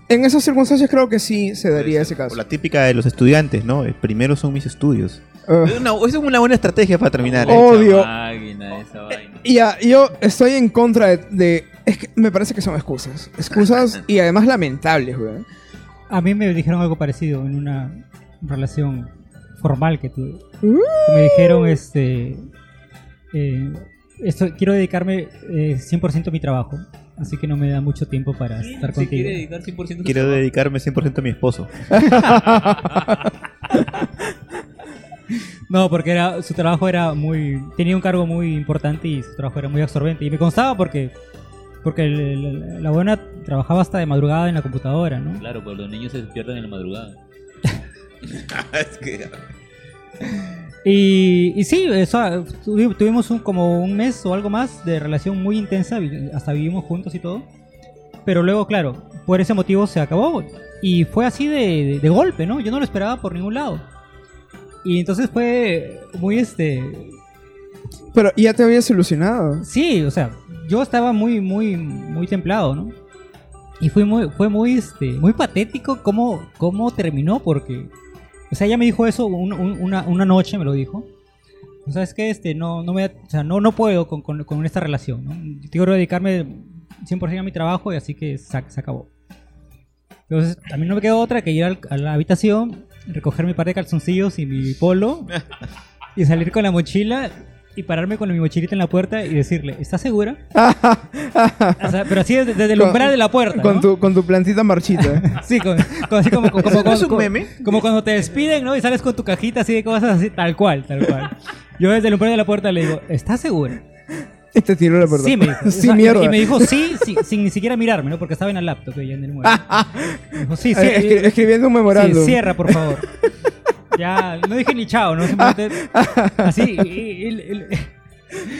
En esas circunstancias creo que sí se daría ese caso. la típica de los estudiantes, ¿no? El primero son mis estudios. Ah. Es una, es una buena estrategia para terminar. ¿eh? Odio. Esa máquina, esa vaina. Y ya, yo estoy en contra de, de- Es que me parece que son excusas. Excusas y además lamentables, güey. A mí me dijeron algo parecido en una relación formal que tuve. Uh. Me dijeron, este, eh, esto, quiero dedicarme eh, 100% a mi trabajo, así que no me da mucho tiempo para estar quiere contigo. dedicar 100% a su Quiero trabajo. dedicarme 100% a mi esposo. *laughs* No, porque era, su trabajo era muy, tenía un cargo muy importante y su trabajo era muy absorbente. Y me constaba porque, porque el- el- la buena trabajaba hasta de madrugada en la computadora, ¿no? Claro, pues los niños se despiertan en la madrugada. *laughs* Es que- Y, y sí, eso, tuvi- tuvimos un, como un mes o algo más de relación muy intensa, hasta vivimos juntos y todo. Pero luego, claro, por ese motivo se acabó. Y fue así de, de- de golpe, ¿no? Yo no lo esperaba por ningún lado. Y entonces fue muy este... Pero ya te habías ilusionado. Sí, o sea, yo estaba muy, muy, muy templado, ¿no? Y fue muy, fue muy, este, muy patético cómo, cómo terminó, porque, o sea, ella me dijo eso un- un- una, una noche, me lo dijo. O sea, es que este, no, no me, o sea, no, no puedo con, con- con esta relación, ¿no? Quiero dedicarme 100% a mi trabajo y así que se, se acabó. Entonces, a mí no me quedó otra que ir al- a la habitación, recoger mi par de calzoncillos y mi polo *laughs* y salir con la mochila y pararme con mi mochilita en la puerta y decirle, ¿estás segura? *laughs* O sea, pero así desde, desde el umbral de la puerta. Con ¿no? tu, con tu plantita marchita. *laughs* Sí, con, con- así como, como, como, ¿Eso no es como- un meme? como cuando te despiden, ¿no? Y sales con tu cajita así de cosas así, tal cual, tal cual. Yo desde el umbral de la puerta le digo, ¿estás segura? y te tiró la puerta. Sí, me dijo. *laughs* O sí, sea, y- mierda. Y me dijo sí, sí, sin ni siquiera mirarme, ¿no? Porque estaba en el laptop ella en el mueble. Me dijo, sí, sí. Eh, escri- escribiendo un sí, memorándum. cierra, por favor. Ya, no dije ni chao, ¿no? Simplemente así. y- y- y-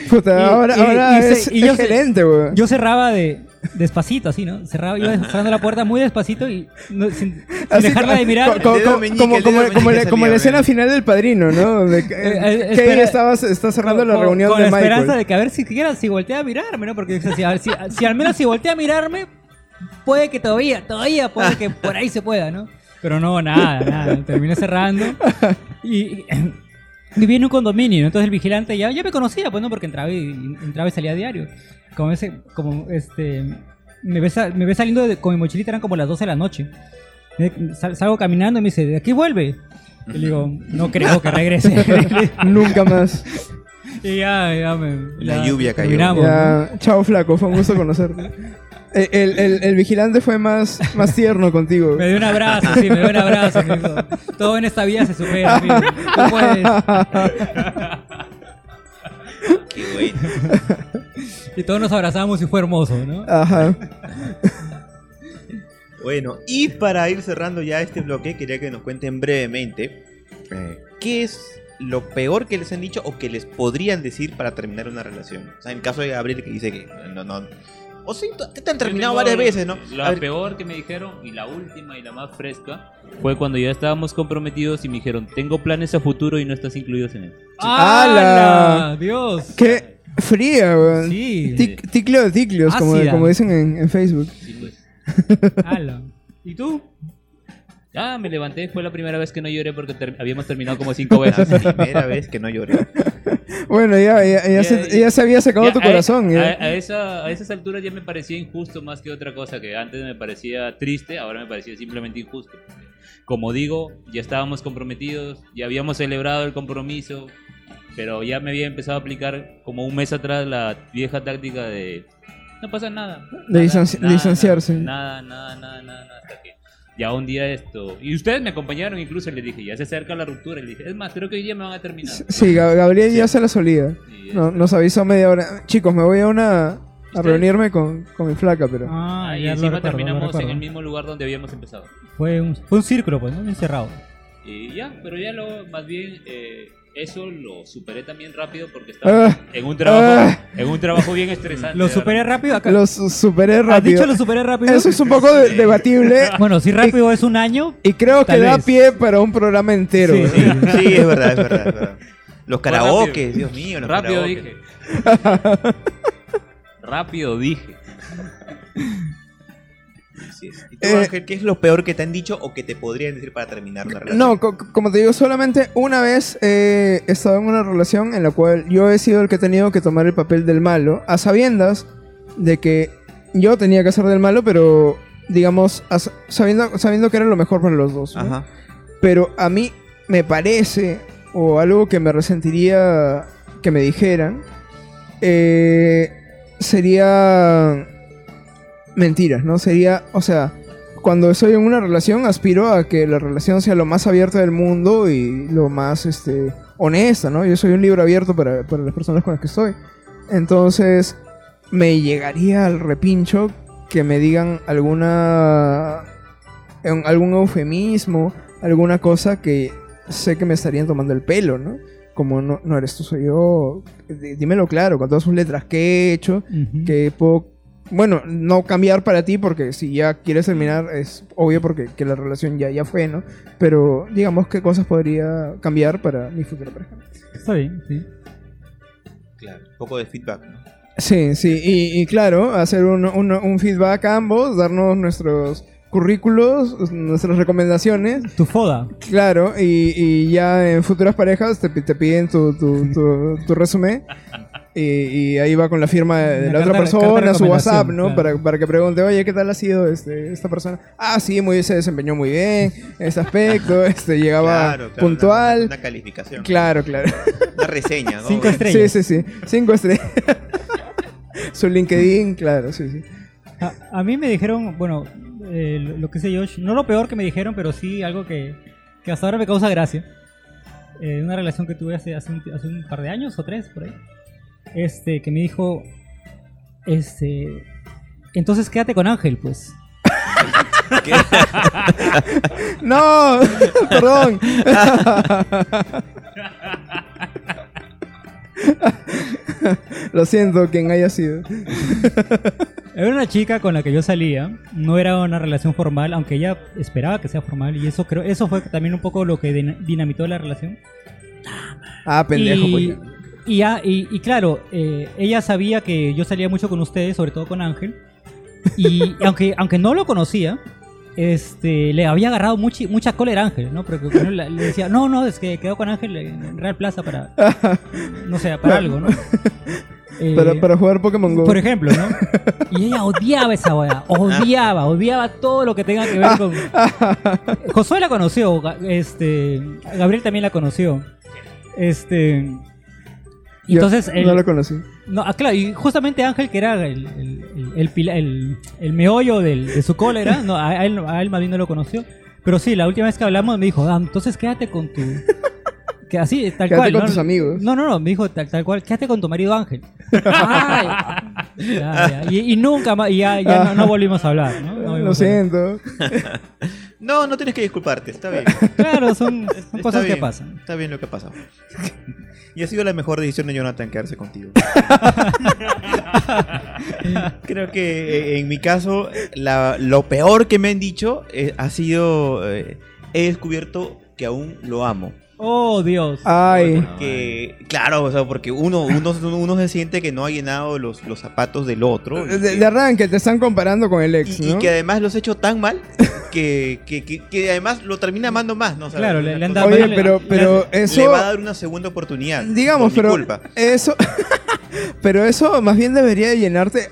Puta, Y- ahora, y- ahora es, y yo gerente, güey. Yo cerraba de despacito, así, ¿no? Cerraba, iba cerrando la puerta muy despacito y no- sin, sin Así, dejarla de mirar. co- co- co- meñique, como, como, como, la- como la escena final del padrino, ¿no? Donde Eh, eh, espera- estabas, está cerrando la reunión con de la Michael. esperanza de que a ver si siquiera si voltea a mirarme, ¿no? Porque o sea, si, a ver, si, si al menos si voltea a mirarme, puede que todavía, todavía puede que por ahí se pueda, ¿no? Pero no, nada, nada. Terminé cerrando. Y, y viví en un condominio, ¿no? entonces el vigilante ya, ya me conocía, pues no, porque entraba y, entraba y salía a diario. Como ese, como este, me ve, me ve saliendo de- con mi mochilita, eran como las 12 de la noche. Sal- salgo caminando y me dice, ¿de aquí vuelve? Y le digo, no creo que regrese. *laughs* Nunca más. y ya, ya me. La ya lluvia cayó. Ya, chao flaco, fue un gusto conocerte. El, el- el- el vigilante fue más, más tierno contigo. Me dio un abrazo, sí, me dio un abrazo. Todo en esta vida se supera, amigo. Tú puedes. Qué bueno. Y todos nos abrazamos y fue hermoso, ¿no? Ajá. Bueno, y para ir cerrando ya este bloque, quería que nos cuenten brevemente eh, qué es lo peor que les han dicho o que les podrían decir para terminar una relación. O sea, en caso de Gabriel que dice que no, no. O sí, te te han terminado tengo varias veces, ¿no? La peor que me dijeron y la última y la más fresca fue cuando ya estábamos comprometidos y me dijeron, tengo planes a futuro y no estás incluidos en él. ¡Hala! ¡Dios! Qué fría, weón. Sí. Tic- ticlio de ticlios, como, dicen en, en Facebook. Sí, pues. *laughs* ¡Hala! ¿Y tú? Ah, me levanté, fue la primera vez que no lloré porque ter- habíamos terminado como cinco veces. la primera vez que no lloré. *laughs* Bueno, ya, ya, ya se, ya. se había sacado Ya, tu a- corazón. A, ya. a esa, a esas alturas ya me parecía injusto más que otra cosa, que antes me parecía triste, ahora me parecía simplemente injusto. Como digo, ya estábamos comprometidos, ya habíamos celebrado el compromiso, pero ya me había empezado a aplicar como un mes atrás la vieja táctica de no pasa nada. De nada, distanci- nada, distanciarse. Nada, nada, nada, nada, nada, hasta que ya un día esto... Y ustedes me acompañaron incluso, les dije, ya se acerca la ruptura, y les dije, es más, creo que hoy día me van a terminar. Sí, Gab- Gabriel ya se la solía. Y, No, nos avisó media hora. Chicos, me voy a una a reunirme con, con mi flaca, pero. Ah, Ah, y encima recuerdo, terminamos en el mismo lugar donde habíamos empezado. Fue un, fue un círculo, pues, ¿no? Encerrado. Y ya, pero ya lo, más bien, eh, eso lo superé también rápido porque estaba Ah. en un trabajo, Ah. en un trabajo bien estresante. Lo superé verdad. rápido. Acá. Los superé ¿Has rápido. dicho lo superé rápido? Eso es un poco de- debatible. *laughs* Bueno, si rápido es un año. Y creo que da vez. pie para un programa entero. Sí, sí. *laughs* Sí, es verdad, es verdad, es verdad. Los karaoke. Dios mío, los Rápido karaoke. dije. rápido dije. *laughs* Así es. ¿Y tú, Eh, Ángel, qué es lo peor que te han dicho o que te podrían decir para terminar una relación? No, co- como te digo, solamente una vez he estado en una relación en la cual yo he sido el que he tenido que tomar el papel del malo, a sabiendas de que yo tenía que hacer del malo, pero digamos, sabiendo, sabiendo que era lo mejor para los dos. ¿no? Ajá. Pero a mí me parece, o algo que me resentiría que me dijeran, eh, sería mentiras, ¿no? Sería, o sea, cuando estoy en una relación aspiro a que la relación sea lo más abierta del mundo y lo más, este, honesta, ¿no? Yo soy un libro abierto para, para las personas con las que estoy. Entonces, me llegaría al repincho que me digan alguna algún eufemismo, alguna cosa que sé que me estarían tomando el pelo, ¿no? Como no, no eres tú, soy yo. Dímelo claro, con todas sus letras que he hecho, Ujú. que puedo. Bueno, no cambiar para ti porque si ya quieres terminar es obvio porque que la relación ya, ya fue, ¿no? Pero digamos qué cosas podría cambiar para mi futura pareja. Está bien, sí. Claro. Un poco de feedback, ¿no? Sí, sí, y, y claro, hacer un, un- un feedback a ambos, darnos nuestros currículos, nuestras recomendaciones Tu foda. Claro, y, y ya en futuras parejas te, pi- te piden tu, tu, tu, tu resumen y, y ahí va con la firma de la otra persona, su WhatsApp, ¿no? claro. Para, para que pregunte, oye, ¿qué tal ha sido este, esta persona? Ah, sí, muy se desempeñó muy bien, en este aspecto, *laughs* este, llegaba Claro, claro, puntual. Una, una calificación. Claro, claro. *laughs* Una reseña, ¿no? Cinco estrellas. Sí, sí, sí. Cinco estrellas. *laughs* su LinkedIn, claro, sí, sí. A, a mí me dijeron, bueno, eh, lo, lo que sé yo, no lo peor que me dijeron, pero sí algo que, que hasta ahora me causa gracia. Eh, una relación que tuve hace, hace, un, hace un par de años o tres, por ahí. Este, que me dijo, este, entonces quédate con Ángel, pues. *laughs* *laughs* No, *laughs* perdón. Lo siento, quien haya sido. Era una chica con la que yo salía, no era una relación formal, aunque ella esperaba que sea formal, y eso creo, eso fue también un poco lo que din- dinamitó la relación. Ah, pendejo, y, pues. Y, ya- y- y claro, eh, ella sabía que yo salía mucho con ustedes, sobre todo con Ángel. Y *laughs* aunque, aunque no lo conocía, este, le había agarrado muchi- mucha cólera a Ángel, ¿no? Porque bueno, le decía, no, no, es que quedó con Ángel en Real Plaza para, *laughs* no sé, para algo, ¿no? *laughs* Eh, Para, para jugar Pokémon Go. por ejemplo, ¿no? Y ella odiaba esa weá, odiaba, odiaba todo lo que tenga que ver con... Josué la conoció, este, Gabriel también la conoció. Este... Entonces, el- No lo conocí. no, ah, claro, y justamente Ángel, que era el, el, el, el meollo del- de su cólera, no, a, a él, a él más bien no lo conoció. Pero sí, la última vez que hablamos me dijo, ah, entonces quédate con tu... *laughs* Que así, tal Quédate cual. con ¿no? tus amigos. No, no, no, me dijo tal, tal cual, quédate con tu marido Ángel. Ay, ya, ya. Y, y nunca más, y ya, ya no, no volvimos a hablar, ¿no? No Lo siento. *laughs* No, no tienes que disculparte, está bien. Claro, son, son cosas que bien, pasan. Está bien lo que pasa. *laughs* Y ha sido la mejor decisión de Jonathan quedarse contigo. *laughs* Creo que eh, en mi caso, la- lo peor que me han dicho eh, ha sido. eh, he descubierto que aún lo amo. Oh, Dios. Ay. Que, claro, o sea, porque uno, uno, uno se siente que no ha llenado los, los zapatos del otro. y De, que- de arranque te están comparando con el ex, y, y ¿no? que además los he hecho tan mal que, que, que- que además lo termina amando más, ¿no? O sea, Claro, le- le han dado- Oye, pero, pero eso... le va a dar una segunda oportunidad. Digamos, por mi pero culpa. eso, *laughs* pero eso más bien debería llenarte,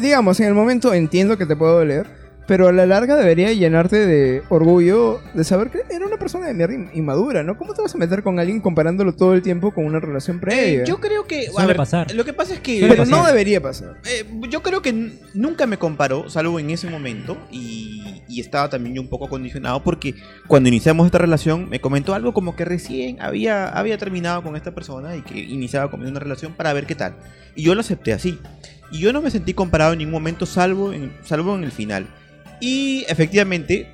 digamos, en el momento entiendo que te puedo doler, pero a la larga debería llenarte de orgullo de saber que era una persona de mierda in- inmadura, ¿no? ¿Cómo te vas a meter con alguien comparándolo todo el tiempo con una relación previa? Eh, yo creo que. a ver, pasar. Lo que pasa es que. Pero no debería pasar. Eh, yo creo que nunca me comparó, salvo en ese momento, y, y estaba también yo un poco condicionado porque cuando iniciamos esta relación me comentó algo como que recién había, había terminado con esta persona y que iniciaba conmigo una relación para ver qué tal. Y yo lo acepté así. Y yo no me sentí comparado en ningún momento, salvo en, salvo en el final. Y efectivamente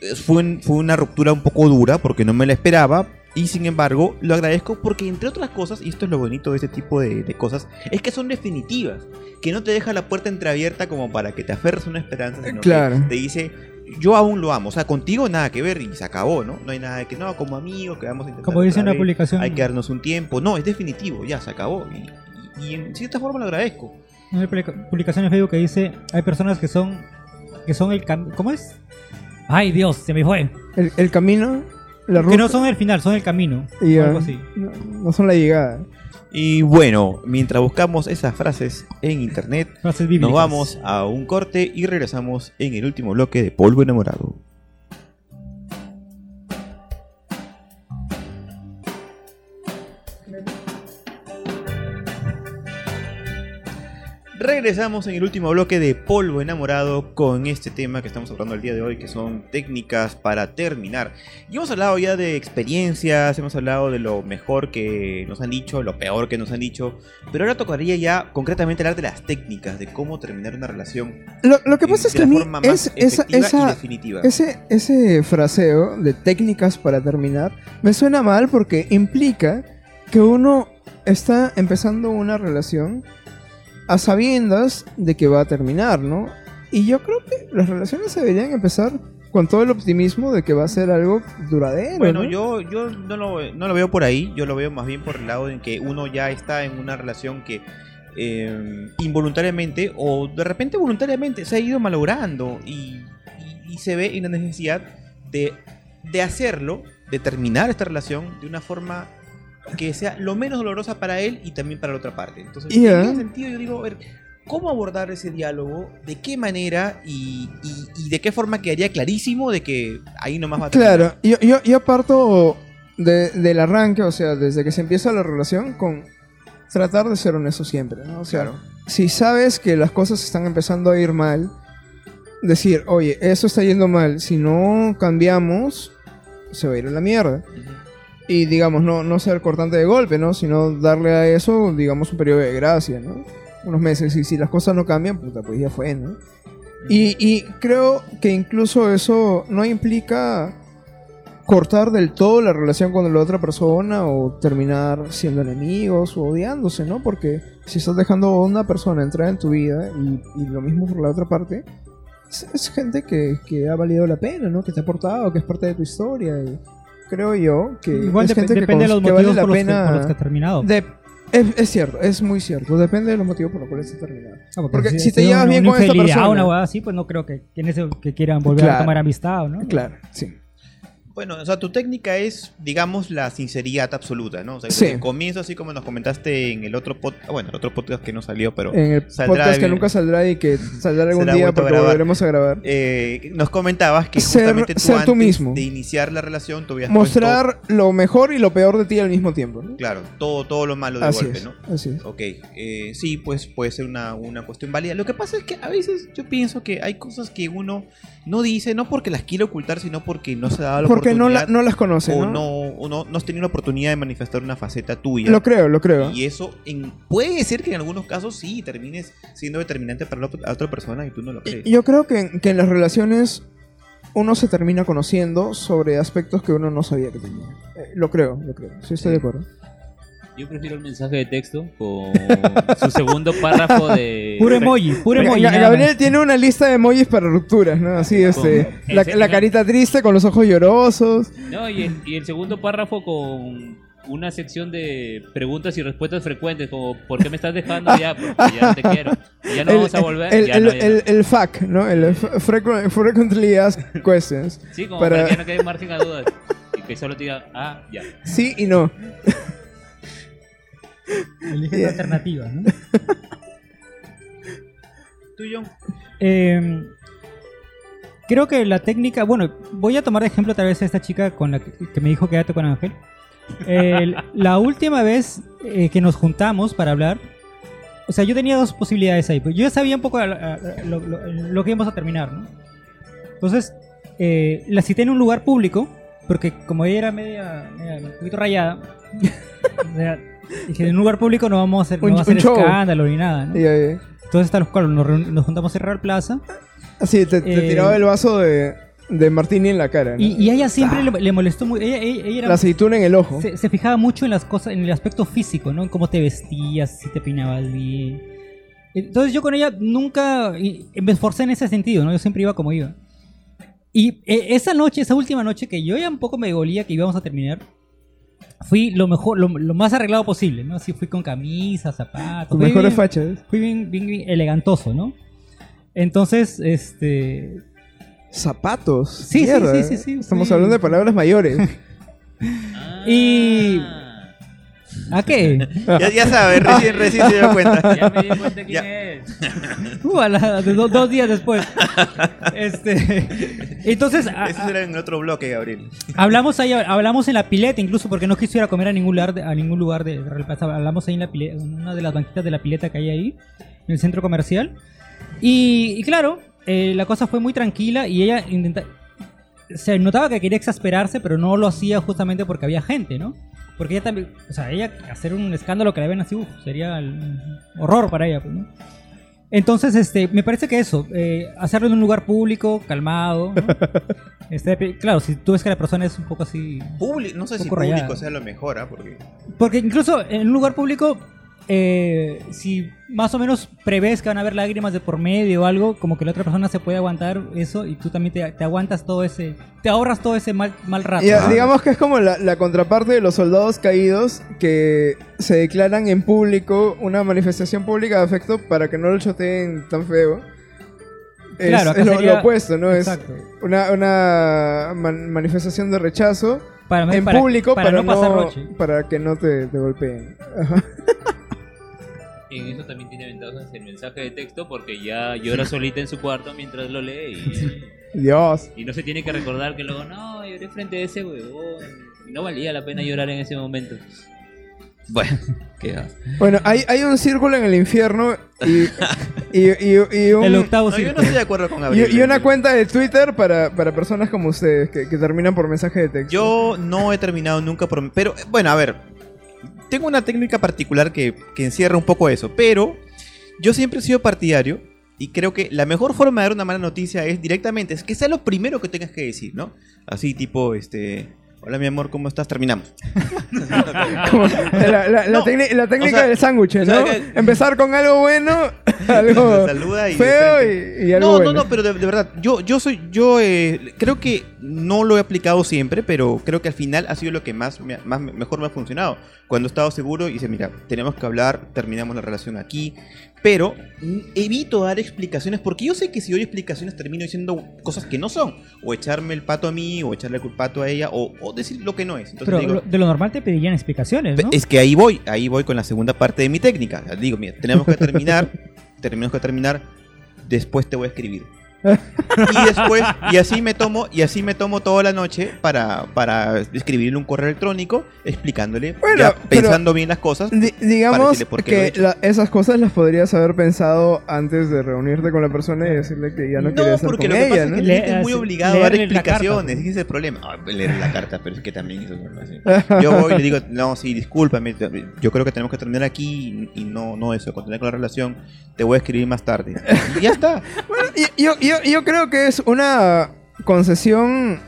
eh, fue, un- fue una ruptura un poco dura porque no me la esperaba, Y sin embargo, lo agradezco porque, entre otras cosas, y esto es lo bonito de este tipo de, de cosas, es que son definitivas. Que no te deja la puerta entreabierta como para que te aferres a una esperanza, sino Claro. que te dice, yo aún lo amo. O sea, contigo nada que ver y se acabó, ¿no? No hay nada de que, no, como amigos, que vamos a intentar. Como dice una vez, publicación. Hay que darnos un tiempo. No, es definitivo, ya se acabó. Y, y- y en cierta forma lo agradezco. Una publica- publicación en Facebook que dice, hay personas que son, que son el cam- ¿cómo es? Ay Dios, se me fue. El, el camino, la ruta. Que no son el final, son el camino. y o ya, algo así. No, no son la llegada. Y bueno, mientras buscamos esas frases en internet, Frases nos vamos a un corte y regresamos en el último bloque de Polvo Enamorado. Regresamos en el último bloque de Polvo Enamorado con este tema que estamos hablando el día de hoy, que son técnicas para terminar. Y hemos hablado ya de experiencias, hemos hablado de lo mejor que nos han dicho, lo peor que nos han dicho, pero ahora tocaría ya concretamente hablar de las técnicas, de cómo terminar una relación. Lo, lo que pasa es que a mí es, esa, esa, definitiva. ese, ese fraseo de técnicas para terminar me suena mal porque implica que uno está empezando una relación a sabiendas de que va a terminar, ¿no? Y yo creo que las relaciones deberían empezar con todo el optimismo de que va a ser algo duradero. Bueno, ¿no? yo, yo no, lo, no lo veo por ahí, yo lo veo más bien por el lado en que uno ya está en una relación que eh, involuntariamente o de repente voluntariamente se ha ido malogrando y, y- y se ve en la necesidad de, de hacerlo, de terminar esta relación de una forma que sea lo menos dolorosa para él y también para la otra parte. Entonces, en ese sentido yo digo, a ver, ¿cómo abordar ese diálogo? ¿De qué manera? Y, y- y de qué forma quedaría clarísimo de que ahí nomás va a terminar? Claro, yo, yo, yo parto de- del arranque, o sea, desde que se empieza la relación, con tratar de ser honesto siempre, ¿no? O sea, Claro. si sabes que las cosas están empezando a ir mal, decir, oye, eso está yendo mal, si no cambiamos, se va a ir a la mierda. Y digamos, no, no ser cortante de golpe, ¿no? Sino darle a eso, digamos, un periodo de gracia, ¿no? Unos meses. Y si las cosas no cambian, puta, pues ya fue, ¿no? Y, y creo que incluso eso no implica cortar del todo la relación con la otra persona o terminar siendo enemigos o odiándose, ¿no? Porque si estás dejando a una persona entrar en tu vida y, y lo mismo por la otra parte, es, es gente que, que ha valido la pena, ¿no? Que te ha aportado, que es parte de tu historia. Y creo yo que Igual es dep- gente que, depende de los que vale motivos la por los, que, pena. por los que ha terminado. de- es, es cierto, es muy cierto. Depende de los motivos por los cuales está terminado. Ah, porque si ha te sido llevas una- bien una con esta infidelidad, persona- una así, pues no creo que, que en ese que quieran volver Claro. a tomar amistad, ¿no? Claro, sí. Bueno, o sea, tu técnica es, digamos, la sinceridad absoluta, ¿no? O sea, Sí. desde el comienzo, así como nos comentaste en el otro podcast, bueno, el otro podcast que no salió, pero En el podcast que nunca saldrá y que saldrá algún día a porque grabar. volveremos a grabar. eh, nos comentabas que Ser- justamente tú ser tú antes mismo. de iniciar la relación, tú habías Mostrar lo mejor y lo peor de ti al mismo tiempo. ¿no? claro, todo, todo lo malo de Así golpe, es, ¿no? así es. Ok, eh, sí, pues puede ser una, una cuestión válida. Lo que pasa es que a veces yo pienso que hay cosas que uno no dice, no porque las quiere ocultar, sino porque no se dado la Porque no, la- no las conoce, o ¿no? no, o no, no has tenido la oportunidad de manifestar una faceta tuya. Lo creo, lo creo. Y eso en, puede ser que en algunos casos sí termines siendo determinante para la ot- la otra persona y tú no lo crees. Yo creo que, en- que en las relaciones uno se termina conociendo sobre aspectos que uno no sabía que tenía. Eh, lo creo, lo creo. Sí, estoy de acuerdo. Yo prefiero el mensaje de texto con *laughs* su segundo párrafo de... Puro emoji, puro emoji. Ga- Gabriel tiene una lista de emojis para rupturas, ¿no? Así, este, Con- la, ese- la carita triste con los ojos llorosos. No, y el, y el segundo párrafo con una sección de preguntas y respuestas frecuentes, como ¿por qué me estás dejando ya? Porque ya no te quiero. Y ya no el, vamos a volver. el, ya el, no, ya no. el- el FAQ, ¿no? El frequent- Frequently Asked Questions. Sí, como para- para... que no quede margen a dudas. Y que solo te diga, ah, ya. Sí y no. Elige la alternativa, ¿no? ¿Tú, John? Eh, creo que la técnica, bueno, voy a tomar de ejemplo tal vez a esta chica con la que, que me dijo quédate con Ángel. El- *laughs* la última vez eh, que nos juntamos para hablar, o sea, yo tenía dos posibilidades ahí. Pues yo ya sabía un poco a- a- a- lo, lo- lo que íbamos a terminar, ¿no? Entonces, eh, la cité en un lugar público, porque como ella era media, media un poquito rayada, *laughs* o sea, dije, en un lugar público no vamos a hacer, no Un- va a hacer un show. escándalo ni nada, ¿no? Y, eh, Entonces, tal cual, nos, nos juntamos en Real Plaza. así, te, te Eh, tiraba el vaso de, de martini en la cara. ¿no? Y, y a ella siempre le, le molestó muy. Ella, ella- ella era- la aceituna en el ojo. se, se fijaba mucho en las cosas, en el aspecto físico, ¿no? En cómo te vestías, si te peinabas bien. Entonces yo con ella nunca y- me esforcé en ese sentido, ¿no? Yo siempre iba como iba. Y eh, esa noche, esa última noche que yo ya un poco me golía que íbamos a terminar, fui lo mejor, lo, lo más arreglado posible, ¿no? Así fui con camisa, zapatos. Fui mejores bien- fachas. Fui bien, bien, bien elegantoso, ¿no? Entonces, este... Zapatos. Sí, sí, sí, ¿eh? sí, sí, Estamos sí. hablando de palabras mayores. *laughs* Y- ¿A qué? *laughs* Ya, ya sabes, recién, recién se dio cuenta. *laughs* Ya me di cuenta quién Ya. es. *laughs* Uh, a la- de do- dos días después. Este, entonces, a- Eso será en el otro bloque, Gabriel. hablamos ahí, hablamos en la pileta, incluso porque no quisiera comer a ningún lugar, de, a ningún lugar de, de Real Plaza. Hablamos ahí en la pileta, en una de las banquitas de la pileta que hay ahí, en el centro comercial. Y, y claro, eh, la cosa fue muy tranquila y ella intenta, se notaba que quería exasperarse, pero no lo hacía justamente porque había gente, ¿no? Porque ella también, o sea, ella hacer un escándalo que la ven así, uf, sería el horror para ella, pues, ¿no? Entonces, este, me parece que eso, eh, hacerlo en un lugar público, calmado, ¿no? *laughs* Este, claro, si tú ves que la persona es un poco así... Publi- no sé si poco rayada. público sea lo mejor, ¿ah? Porque Porque incluso en un lugar público, eh, si más o menos prevés que van a haber lágrimas de por medio o algo, como que la otra persona se puede aguantar eso y tú también te, te aguantas todo ese... Te ahorras todo ese mal, mal rato. Y, Ah. digamos que es como la, la contraparte de los soldados caídos que se declaran en público una manifestación pública de afecto para que no lo choteen tan feo. Es, Claro, acá es lo, sería- lo opuesto, ¿no? Exacto. Es una, una man- manifestación de rechazo Para, en para- público para, para, no pasar no- roche. para que no te, te golpeen. Ajá. *laughs* En eso también tiene ventajas el mensaje de texto porque ya llora solita en su cuarto mientras lo lee y, *laughs* Dios. y no se tiene que recordar que luego, no, lloré frente a ese huevón. y No valía la pena llorar en ese momento. Bueno, *laughs* qué va. Bueno, hay, hay un círculo en el infierno y, y, y- y un- El octavo No, yo no círculo. estoy de acuerdo con y- Gabriel. y una cuenta de Twitter para, para personas como ustedes que, que terminan por mensaje de texto. Yo no he terminado nunca por... Pero, bueno, a ver. Tengo una técnica particular que, que encierra un poco eso. Pero yo siempre he sido partidario y creo que la mejor forma de dar una mala noticia es directamente, es que sea lo primero que tengas que decir, ¿no? Así tipo, este... Hola mi amor, ¿cómo estás? Terminamos. *laughs* Como la, la- la No, técnica- la técnica o sea, del sándwich, ¿no? que- Empezar con algo bueno, *laughs* algo Saluda y feo y, y algo No, bueno. no, no, pero de, de verdad, yo, yo soy, yo eh, creo que no lo he aplicado siempre, pero creo que al final ha sido lo que más, me ha- más me- mejor me ha funcionado. Cuando he estado seguro y dice, mira, tenemos que hablar, terminamos la relación aquí, pero evito dar explicaciones porque yo sé que si doy explicaciones termino diciendo cosas que no son, o echarme el pato a mí, o echarle el pato a ella, o, o decir lo que no es. Entonces Pero digo, de lo normal te pedirían explicaciones, ¿no? es que ahí voy, ahí voy con la segunda parte de mi técnica. Digo, mira, tenemos que terminar, *laughs* tenemos que terminar, después te voy a escribir. Y después, y así me tomo, y así me tomo toda la noche para, para escribirle un correo electrónico explicándole, Bueno, ya pensando bien las cosas. Di- digamos por he que hecho. la- esas cosas las podrías haber pensado antes de reunirte con la persona y decirle que ya no, No, quieres estar porque con lo que ella, pasa es ¿no? que Le- la gente es muy obligado a dar explicaciones, pues. ese es el problema. Ah, leer la carta, pero es que también eso es. *laughs* Yo voy y le digo, no, sí, discúlpame, yo creo que tenemos que terminar aquí y, no, no eso, continuar con la relación, te voy a escribir más tarde. Y ya está. *laughs* Bueno, y- yo, yo, yo creo que es una concesión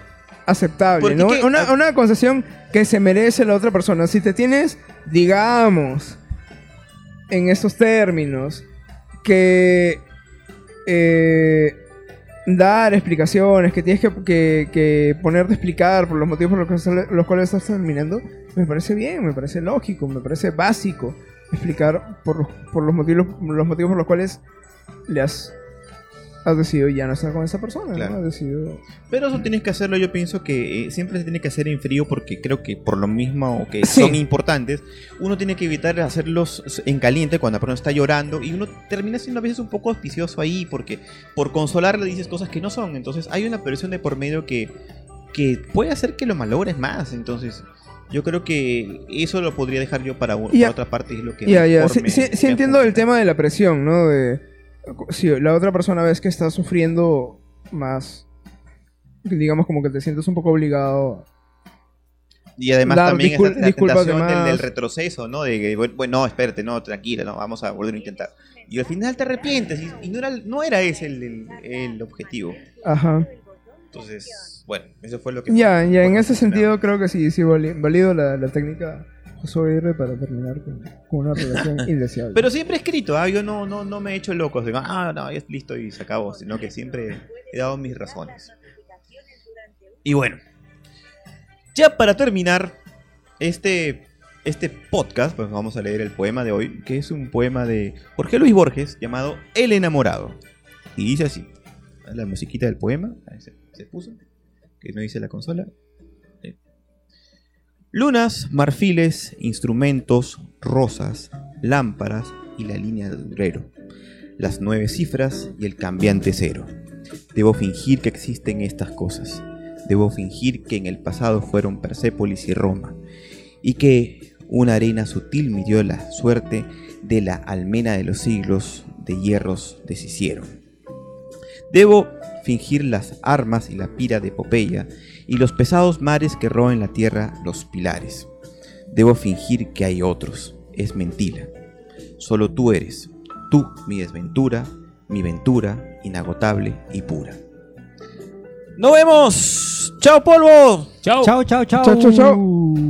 aceptable, ¿no? que- Una, una concesión que se merece la otra persona. Si te tienes, digamos, en estos términos, que eh, dar explicaciones, que tienes que, que- que ponerte a explicar por los motivos por los, que- los cuales estás terminando, me parece bien, me parece lógico, me parece básico explicar por, los- por los, motivos, los motivos por los cuales le has, has decidido ya no estar con esa persona, Claro. ¿no? Has decidido... Pero eso tienes que hacerlo, yo pienso que eh, siempre se tiene que hacer en frío porque creo que por lo mismo que Sí. son importantes, uno tiene que evitar hacerlos en caliente cuando la persona está llorando y uno termina siendo a veces un poco auspicioso ahí porque por consolarle dices cosas que no son. Entonces hay una presión de por medio que, que puede hacer que lo malogres más. Entonces yo creo que eso lo podría dejar yo para, Ya. para otra parte. Es lo que ya, mejor sí, sí- sí entiendo el tema de la presión, ¿no? De, si la otra persona ves que está sufriendo más, digamos como que te sientes un poco obligado. Y además Dar también discul- esa la tentación del, de del retroceso, ¿no? De que, bueno, no, espérate, no, tranquila, no, vamos a volver a intentar. Y al final te arrepientes y, y no, era, no era ese el, el- el objetivo. Ajá. Entonces, bueno, eso fue lo que... Ya, ya, en fue ese sentido creo que sí, sí, vali- valido la, la técnica Aguirre para terminar con, con una relación *laughs* indeseable. Pero siempre he escrito, ¿ah? yo no, no, no me he hecho loco, digo, ah, no, ya es listo y se acabó, sino que siempre he dado mis razones. Y bueno, ya para terminar este, este podcast, pues vamos a leer el poema de hoy, que es un poema de Jorge Luis Borges llamado El enamorado. Y dice así, la musiquita del poema, ahí se, se puso, que no dice la consola. Lunas, marfiles, instrumentos, rosas, lámparas y la línea de durero. Las nueve cifras y el cambiante cero. Debo fingir que existen estas cosas. Debo fingir que en el pasado fueron Persépolis y Roma. Y que una arena sutil midió la suerte de la almena de los siglos de hierros deshicieron. Debo fingir las armas y la pira de Popeya y los pesados mares que roen la tierra los pilares. Debo fingir que hay otros. Es mentira. Solo tú eres. Tú, mi desventura, mi ventura, inagotable y pura. ¡Nos vemos! ¡Chao, polvo! Chao. Chao, chao, chao. Chao, chao, chao.